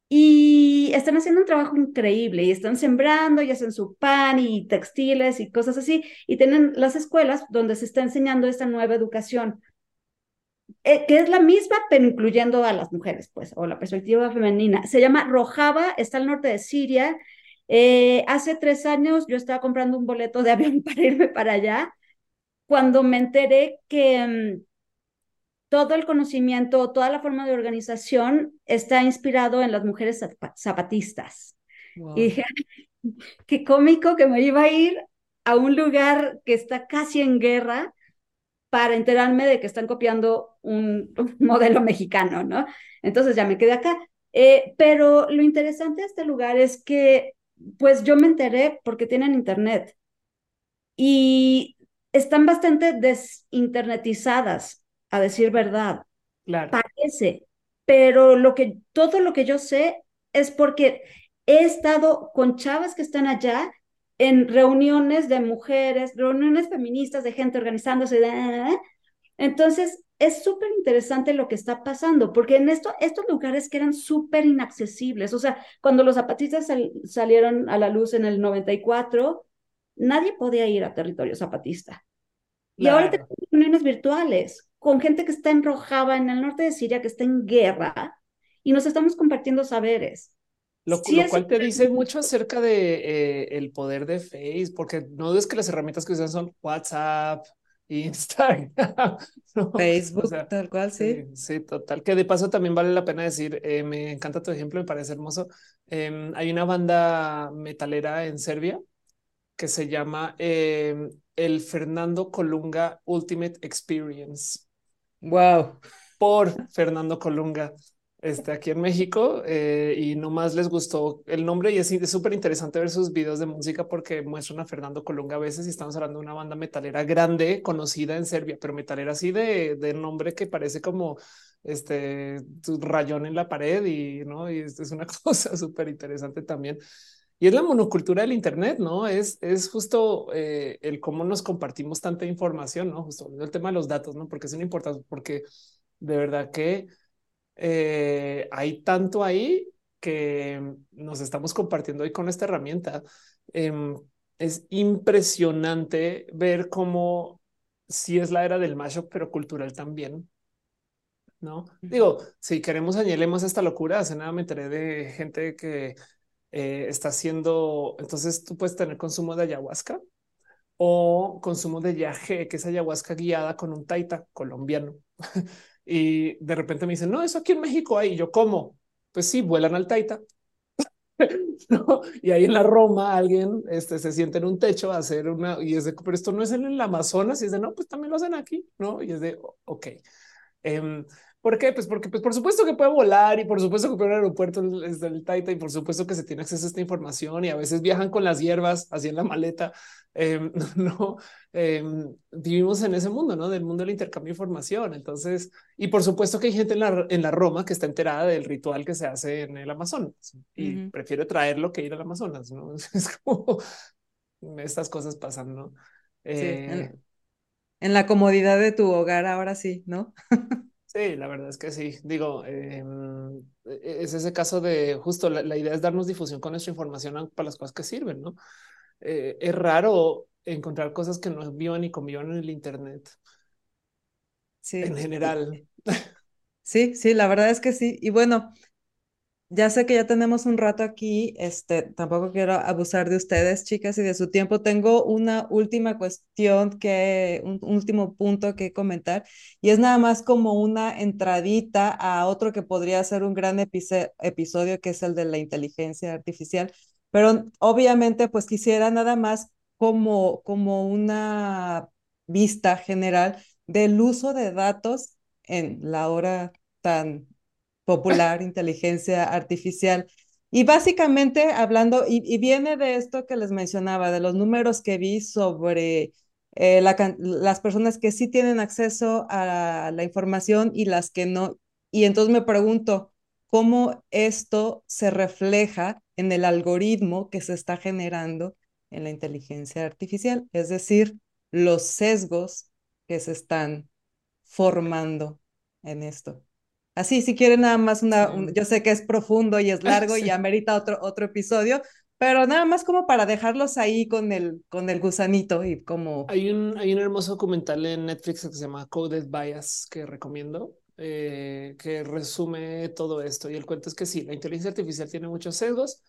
Y están haciendo un trabajo increíble y están sembrando y hacen su pan y textiles y cosas así. Y tienen las escuelas donde se está enseñando esta nueva educación, eh, que es la misma, pero incluyendo a las mujeres, pues, o la perspectiva femenina. Se llama Rojava, está al norte de Siria eh, hace tres años yo estaba comprando un boleto de avión para irme para allá, cuando me enteré que mm, todo el conocimiento, toda la forma de organización está inspirado en las mujeres zapatistas. Y dije, qué cómico que me iba a ir a un lugar que está casi en guerra para enterarme de que están copiando un, modelo mexicano, ¿no? Entonces ya me quedé acá. Eh, pero lo interesante de este lugar es que pues yo me enteré porque tienen internet y están bastante desinternetizadas, a decir verdad. Claro. Parece, pero lo que todo lo que yo sé es porque he estado con chavas que están allá en reuniones de mujeres, reuniones feministas de gente organizándose. Entonces, es súper interesante lo que está pasando, porque en esto, estos lugares que eran súper inaccesibles, o sea, cuando los zapatistas salieron a la luz en el 94, nadie podía ir a territorio zapatista. Y ahora tenemos reuniones virtuales con gente que está enrojada en el norte de Siria, que está en guerra, y nos estamos compartiendo saberes. Lo, cual te dice mucho acerca de eh, el poder de Facebook, porque no es que las herramientas que usan son WhatsApp, Instagram, Facebook, tal cual, sí. sí. total. Que de paso también vale la pena decir, eh, me encanta tu ejemplo, me parece hermoso. Em, hay una banda metalera en Serbia que se llama em, el Fernando Colunga Ultimate Experience. Wow. Por Fernando Colunga este, aquí en México eh, y nomás les gustó el nombre y es súper interesante ver sus videos de música porque muestran a Fernando Colunga a veces y estamos hablando de una banda metalera grande conocida en Serbia, pero metalera así de, de nombre que parece como este rayón en la pared y no, y es una cosa súper interesante también. Y es la monocultura del Internet, no es, es justo eh, el cómo nos compartimos tanta información, no justo el tema de los datos, no porque es importante, porque de verdad que eh, hay tanto ahí que nos estamos compartiendo hoy con esta herramienta. Em, es impresionante ver cómo si es la era del macho, pero cultural también. No digo, si queremos añadimos esta locura, hace nada me enteré de gente que eh, está haciendo. Entonces tú puedes tener consumo de ayahuasca o consumo de yagé, que es ayahuasca guiada con un taita colombiano. y de repente me dicen, no, eso aquí en México hay. yo, ¿cómo? Pues sí, vuelan al taita. ¿No? Y ahí en la Roma alguien este, se siente en un techo a hacer una y es de, pero esto no es en el Amazonas y es de no, pues también lo hacen aquí, no? Y es de ok. Um, ¿Por qué? Pues porque pues por supuesto que puede volar y por supuesto que puede un aeropuerto desde el Taita y por supuesto que se tiene acceso a esta información y a veces viajan con las hierbas así en la maleta. Eh, no eh, vivimos en ese mundo, no del mundo del intercambio de información. Entonces, y por supuesto que hay gente en la, en la Roma que está enterada del ritual que se hace en el Amazonas y prefiere traerlo que ir al Amazonas. No es como estas cosas pasan, no? Eh, en la comodidad de tu hogar, ahora sí, no? Sí, la verdad es que sí. Digo, em, e-, es ese caso de justo la, idea es darnos difusión con nuestra información para las cosas que sirven, ¿no? Eh, es raro encontrar cosas que no vivan y convivan en el Internet. Sí. En general. Sí, sí, la verdad es que sí. Y bueno, ya sé que ya tenemos un rato aquí, este, tampoco quiero abusar de ustedes, chicas, y de su tiempo. Tengo una última cuestión que, un, último punto que comentar, y es nada más como una entradita a otro que podría ser un gran episodio, que es el de la inteligencia artificial. Pero obviamente, pues quisiera nada más como, como una vista general del uso de datos en la hora tan popular, inteligencia artificial. Y básicamente hablando, y, viene de esto que les mencionaba, de los números que vi sobre eh, las personas que sí tienen acceso a la información y las que no. Y entonces me pregunto, ¿cómo esto se refleja en el algoritmo que se está generando en la inteligencia artificial? Es decir, los sesgos que se están formando en esto. Así, si quieren nada más una, yo sé que es profundo y es largo y amerita otro, otro episodio, pero nada más como para dejarlos ahí con el, con el gusanito y como... Hay un, hay un hermoso documental en Netflix que se llama Coded Bias que recomiendo, eh, que resume todo esto. Y el cuento es que sí, la inteligencia artificial tiene muchos sesgos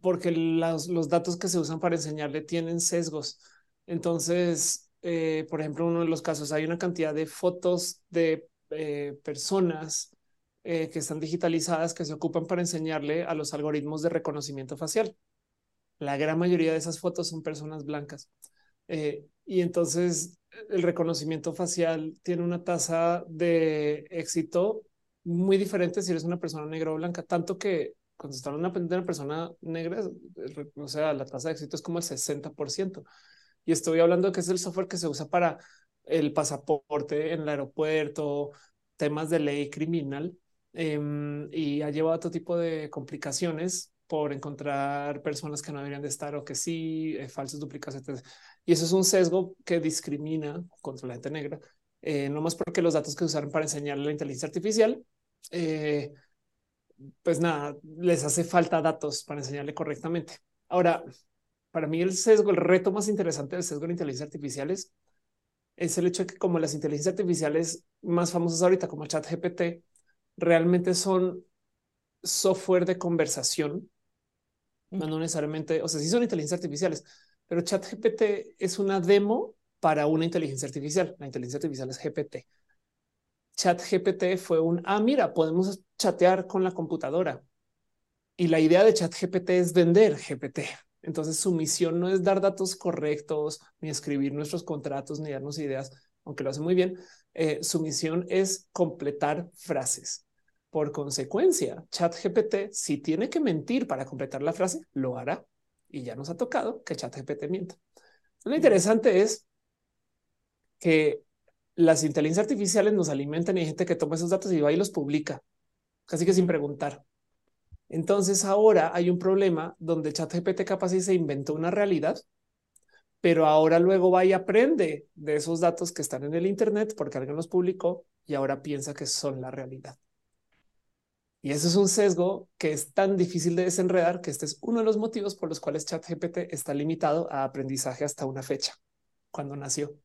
porque los, los datos que se usan para enseñarle tienen sesgos. Entonces, eh, por ejemplo, uno de los casos, hay una cantidad de fotos de eh, personas eh, que están digitalizadas que se ocupan para enseñarle a los algoritmos de reconocimiento facial. La gran mayoría de esas fotos son personas blancas. Eh, y entonces el reconocimiento facial tiene una tasa de éxito muy diferente si eres una persona negra o blanca, tanto que cuando están una, una persona negra, o sea, la tasa de éxito es como el 60%. Y estoy hablando que es el software que se usa para el pasaporte en el aeropuerto, temas de ley criminal em, y ha llevado a todo tipo de complicaciones por encontrar personas que no deberían de estar o que sí, eh, falsos duplicaciones. Y eso es un sesgo que discrimina contra la gente negra, eh, no más porque los datos que usaron para enseñarle la inteligencia artificial, eh, pues nada, les hace falta datos para enseñarle correctamente. Ahora, para mí el sesgo, el reto más interesante del sesgo de inteligencia artificial es es el hecho de que como las inteligencias artificiales más famosas ahorita como ChatGPT realmente son software de conversación, no necesariamente, o sea, sí son inteligencias artificiales, pero ChatGPT es una demo para una inteligencia artificial. La inteligencia artificial es GPT. ChatGPT fue un, ah, mira, podemos chatear con la computadora. Y la idea de ChatGPT es vender GPT. Entonces su misión no es dar datos correctos, ni escribir nuestros contratos, ni darnos ideas, aunque lo hace muy bien. Eh, su misión es completar frases. Por consecuencia, ChatGPT, si tiene que mentir para completar la frase, lo hará. Y ya nos ha tocado que ChatGPT mienta. Lo interesante es que las inteligencias artificiales nos alimentan y hay gente que toma esos datos y va y los publica, casi que sin preguntar. Entonces ahora hay un problema donde ChatGPT capaz y se inventó una realidad, pero ahora luego va y aprende de esos datos que están en el Internet porque alguien los publicó y ahora piensa que son la realidad. Y eso es un sesgo que es tan difícil de desenredar que este es uno de los motivos por los cuales ChatGPT está limitado a aprendizaje hasta una fecha, cuando nació.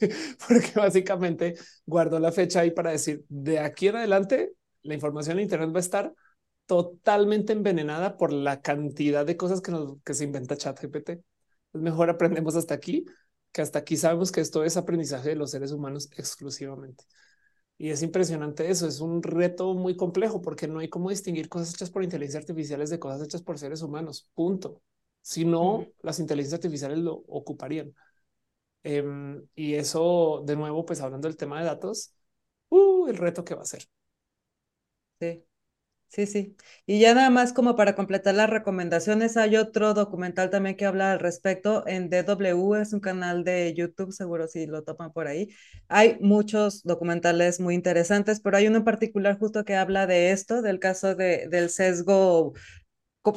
porque básicamente guardó la fecha ahí para decir de aquí en adelante la información en Internet va a estar totalmente envenenada por la cantidad de cosas que, nos, que se inventa ChatGPT. Es mejor aprendemos hasta aquí, que hasta aquí sabemos que esto es aprendizaje de los seres humanos exclusivamente. Y es impresionante eso, es un reto muy complejo porque no hay cómo distinguir cosas hechas por inteligencia artificiales de cosas hechas por seres humanos, punto. Si no, las inteligencias artificiales lo ocuparían. Em, y eso, de nuevo, pues hablando del tema de datos, uh, el reto que va a ser. Sí. Sí, sí. Y ya nada más como para completar las recomendaciones, hay otro documental también que habla al respecto en DW, es un canal de YouTube, seguro si lo topan por ahí. Hay muchos documentales muy interesantes, pero hay uno en particular justo que habla de esto, del caso de, del sesgo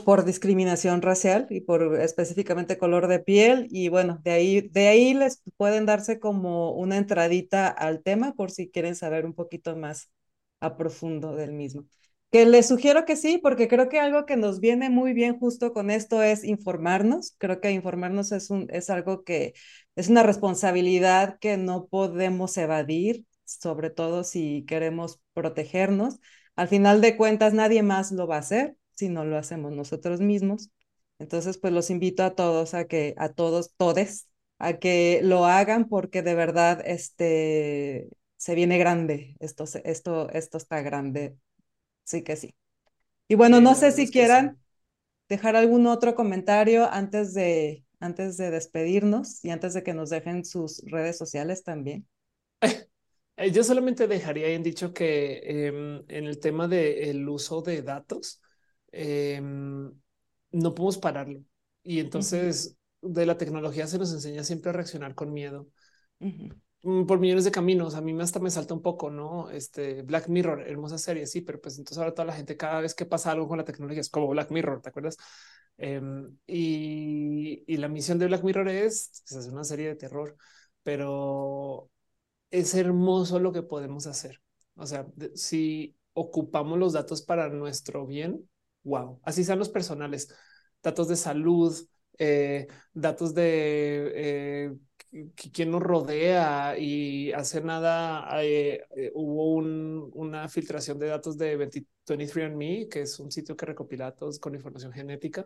por discriminación racial y por específicamente color de piel y bueno, de ahí de ahí les pueden darse como una entradita al tema por si quieren saber un poquito más a profundo del mismo. Que les sugiero que sí, porque creo que algo que nos viene muy bien justo con esto es informarnos. Creo que informarnos es, un, es algo que es una responsabilidad que no podemos evadir, sobre todo si queremos protegernos. Al final de cuentas, nadie más lo va a hacer si no lo hacemos nosotros mismos. Entonces, pues los invito a todos a que, a todos, todes, a que lo hagan porque de verdad este, se viene grande. Esto, esto, esto está grande sí que sí. Y bueno, no sé si quieran dejar algún otro comentario antes de, antes de despedirnos y antes de que nos dejen sus redes sociales también. Eh, yo solamente dejaría en dicho que em, en el tema del uso de datos, em, no podemos pararlo. Y entonces de la tecnología se nos enseña siempre a reaccionar con miedo. Mm, por millones de caminos. A mí hasta me salta un poco, ¿no? Este Black Mirror, hermosa serie, sí, pero pues entonces ahora toda la gente, cada vez que pasa algo con la tecnología, es como Black Mirror, ¿te acuerdas? Em, y, y, la misión de Black Mirror es, es hacer una serie de terror, pero es hermoso lo que podemos hacer. O sea, si ocupamos los datos para nuestro bien, wow, así sean los personales, datos de salud, eh, datos de eh, quién nos rodea y hace nada eh, eh, hubo una filtración de datos de 23andMe, que es un sitio que recopila datos con información genética,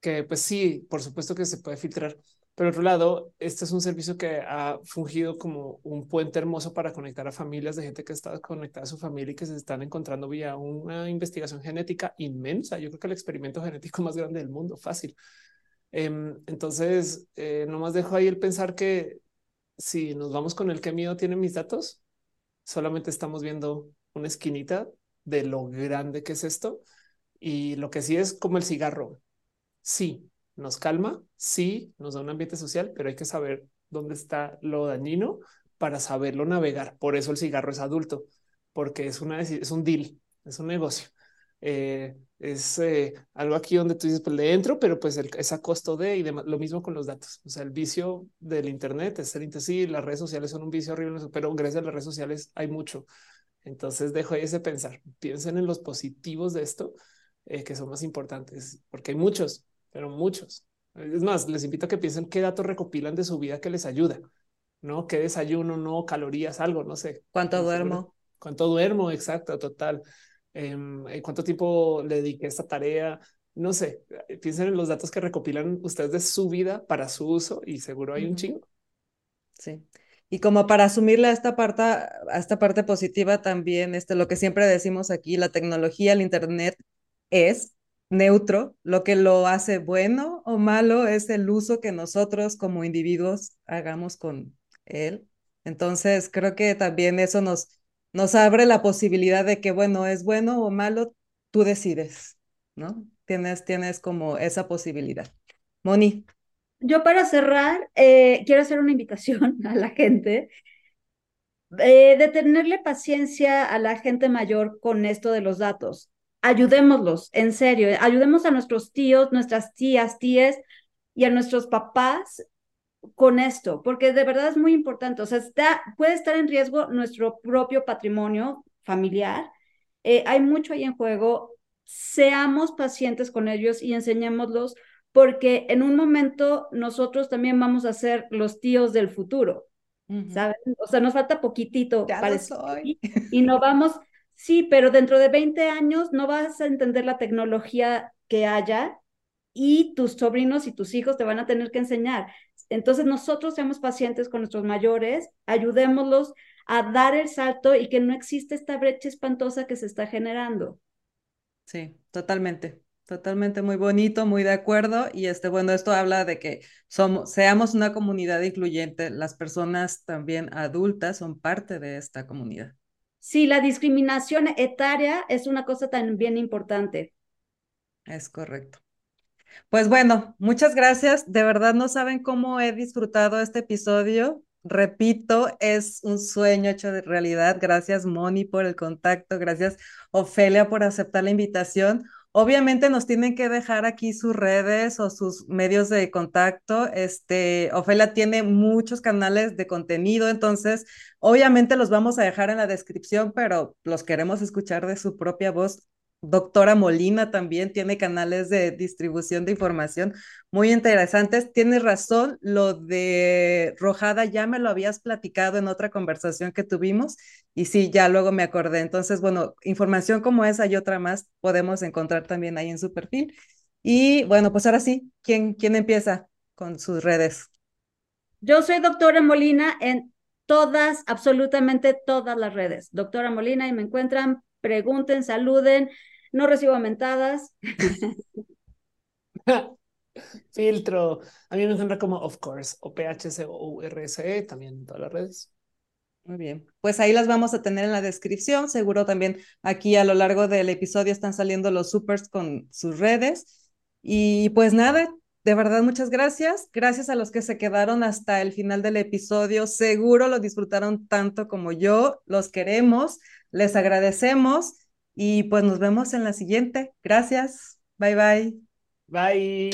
que pues sí, por supuesto que se puede filtrar. Pero otro lado, este es un servicio que ha fungido como un puente hermoso para conectar a familias de gente que está conectada a su familia y que se están encontrando vía una investigación genética inmensa. Yo creo que el experimento genético más grande del mundo, fácil. Em, entonces, eh, nomás dejo ahí el pensar que si nos vamos con el que miedo tiene mis datos, solamente estamos viendo una esquinita de lo grande que es esto. Y lo que sí es como el cigarro. Sí, nos calma, sí, nos da un ambiente social, pero hay que saber dónde está lo dañino para saberlo navegar. Por eso el cigarro es adulto, porque es una es un deal, es un negocio. Eh, es eh, algo aquí donde tú dices, pues le entro, pero pues es a costo de y demás. Lo mismo con los datos. O sea, el vicio del Internet es el sí, las redes sociales son un vicio horrible, pero gracias a las redes sociales hay mucho. Entonces dejo ese pensar. Piensen en los positivos de esto, eh, que son más importantes, porque hay muchos, pero muchos. Es más, les invito a que piensen qué datos recopilan de su vida que les ayuda, no qué desayuno, no calorías, algo, no sé. ¿Cuánto duermo? ¿Cuánto duermo? Exacto, total. En cuánto tiempo le dediqué a esta tarea. No sé, eh, piensen en los datos que recopilan ustedes de su vida para su uso y seguro hay un chingo. Sí. Y como para asumirle a esta parte, a esta parte positiva también, este, lo que siempre decimos aquí, la tecnología, el Internet es neutro. Lo que lo hace bueno o malo es el uso que nosotros como individuos hagamos con él. Entonces, creo que también eso nos, nos abre la posibilidad de que, bueno, es bueno o malo, tú decides, ¿no? Tienes, tienes como esa posibilidad. Moni. Yo para cerrar, eh, quiero hacer una invitación a la gente eh, de tenerle paciencia a la gente mayor con esto de los datos. Ayudémoslos, en serio, ayudemos a nuestros tíos, nuestras tías, tías y a nuestros papás con esto, porque de verdad es muy importante. O sea, está, puede estar en riesgo nuestro propio patrimonio familiar. Eh, hay mucho ahí en juego. Seamos pacientes con ellos y enseñémoslos, porque en un momento nosotros también vamos a ser los tíos del futuro. ¿Saben? O sea, nos falta poquitito para soy. y no vamos, sí, pero dentro de 20 años no vas a entender la tecnología que haya y tus sobrinos y tus hijos te van a tener que enseñar. Entonces nosotros seamos pacientes con nuestros mayores, ayudémoslos a dar el salto y que no existe esta brecha espantosa que se está generando. Sí, totalmente. Totalmente muy bonito, muy de acuerdo. Y este, bueno, esto habla de que somos, seamos una comunidad incluyente. Las personas también adultas son parte de esta comunidad. Sí, la discriminación etaria es una cosa también importante. Es correcto. Pues bueno, muchas gracias. De verdad no saben cómo he disfrutado este episodio. Repito, es un sueño hecho de realidad. Gracias, Moni, por el contacto. Gracias, Ofelia, por aceptar la invitación. Obviamente nos tienen que dejar aquí sus redes o sus medios de contacto. Este, Ofelia tiene muchos canales de contenido, entonces obviamente los vamos a dejar en la descripción, pero los queremos escuchar de su propia voz. Doctora Molina también tiene canales de distribución de información muy interesantes. Tienes razón, lo de Rojada ya me lo habías platicado en otra conversación que tuvimos y sí, ya luego me acordé. Entonces, bueno, información como esa y otra más podemos encontrar también ahí en su perfil. Y bueno, pues ahora sí, ¿quién, quién empieza con sus redes? Yo soy doctora Molina en todas, absolutamente todas las redes. Doctora Molina y me encuentran, pregunten, saluden no recibo mentadas. Filtro. A mí me encuentra como of course o PHC o URSE también en todas las redes. Muy bien, pues ahí las vamos a tener en la descripción. Seguro también aquí a lo largo del episodio están saliendo los supers con sus redes. Y pues nada, de verdad muchas gracias. Gracias a los que se quedaron hasta el final del episodio. Seguro lo disfrutaron tanto como yo. Los queremos, les agradecemos. Y pues nos vemos en la siguiente. Gracias. Bye bye. Bye.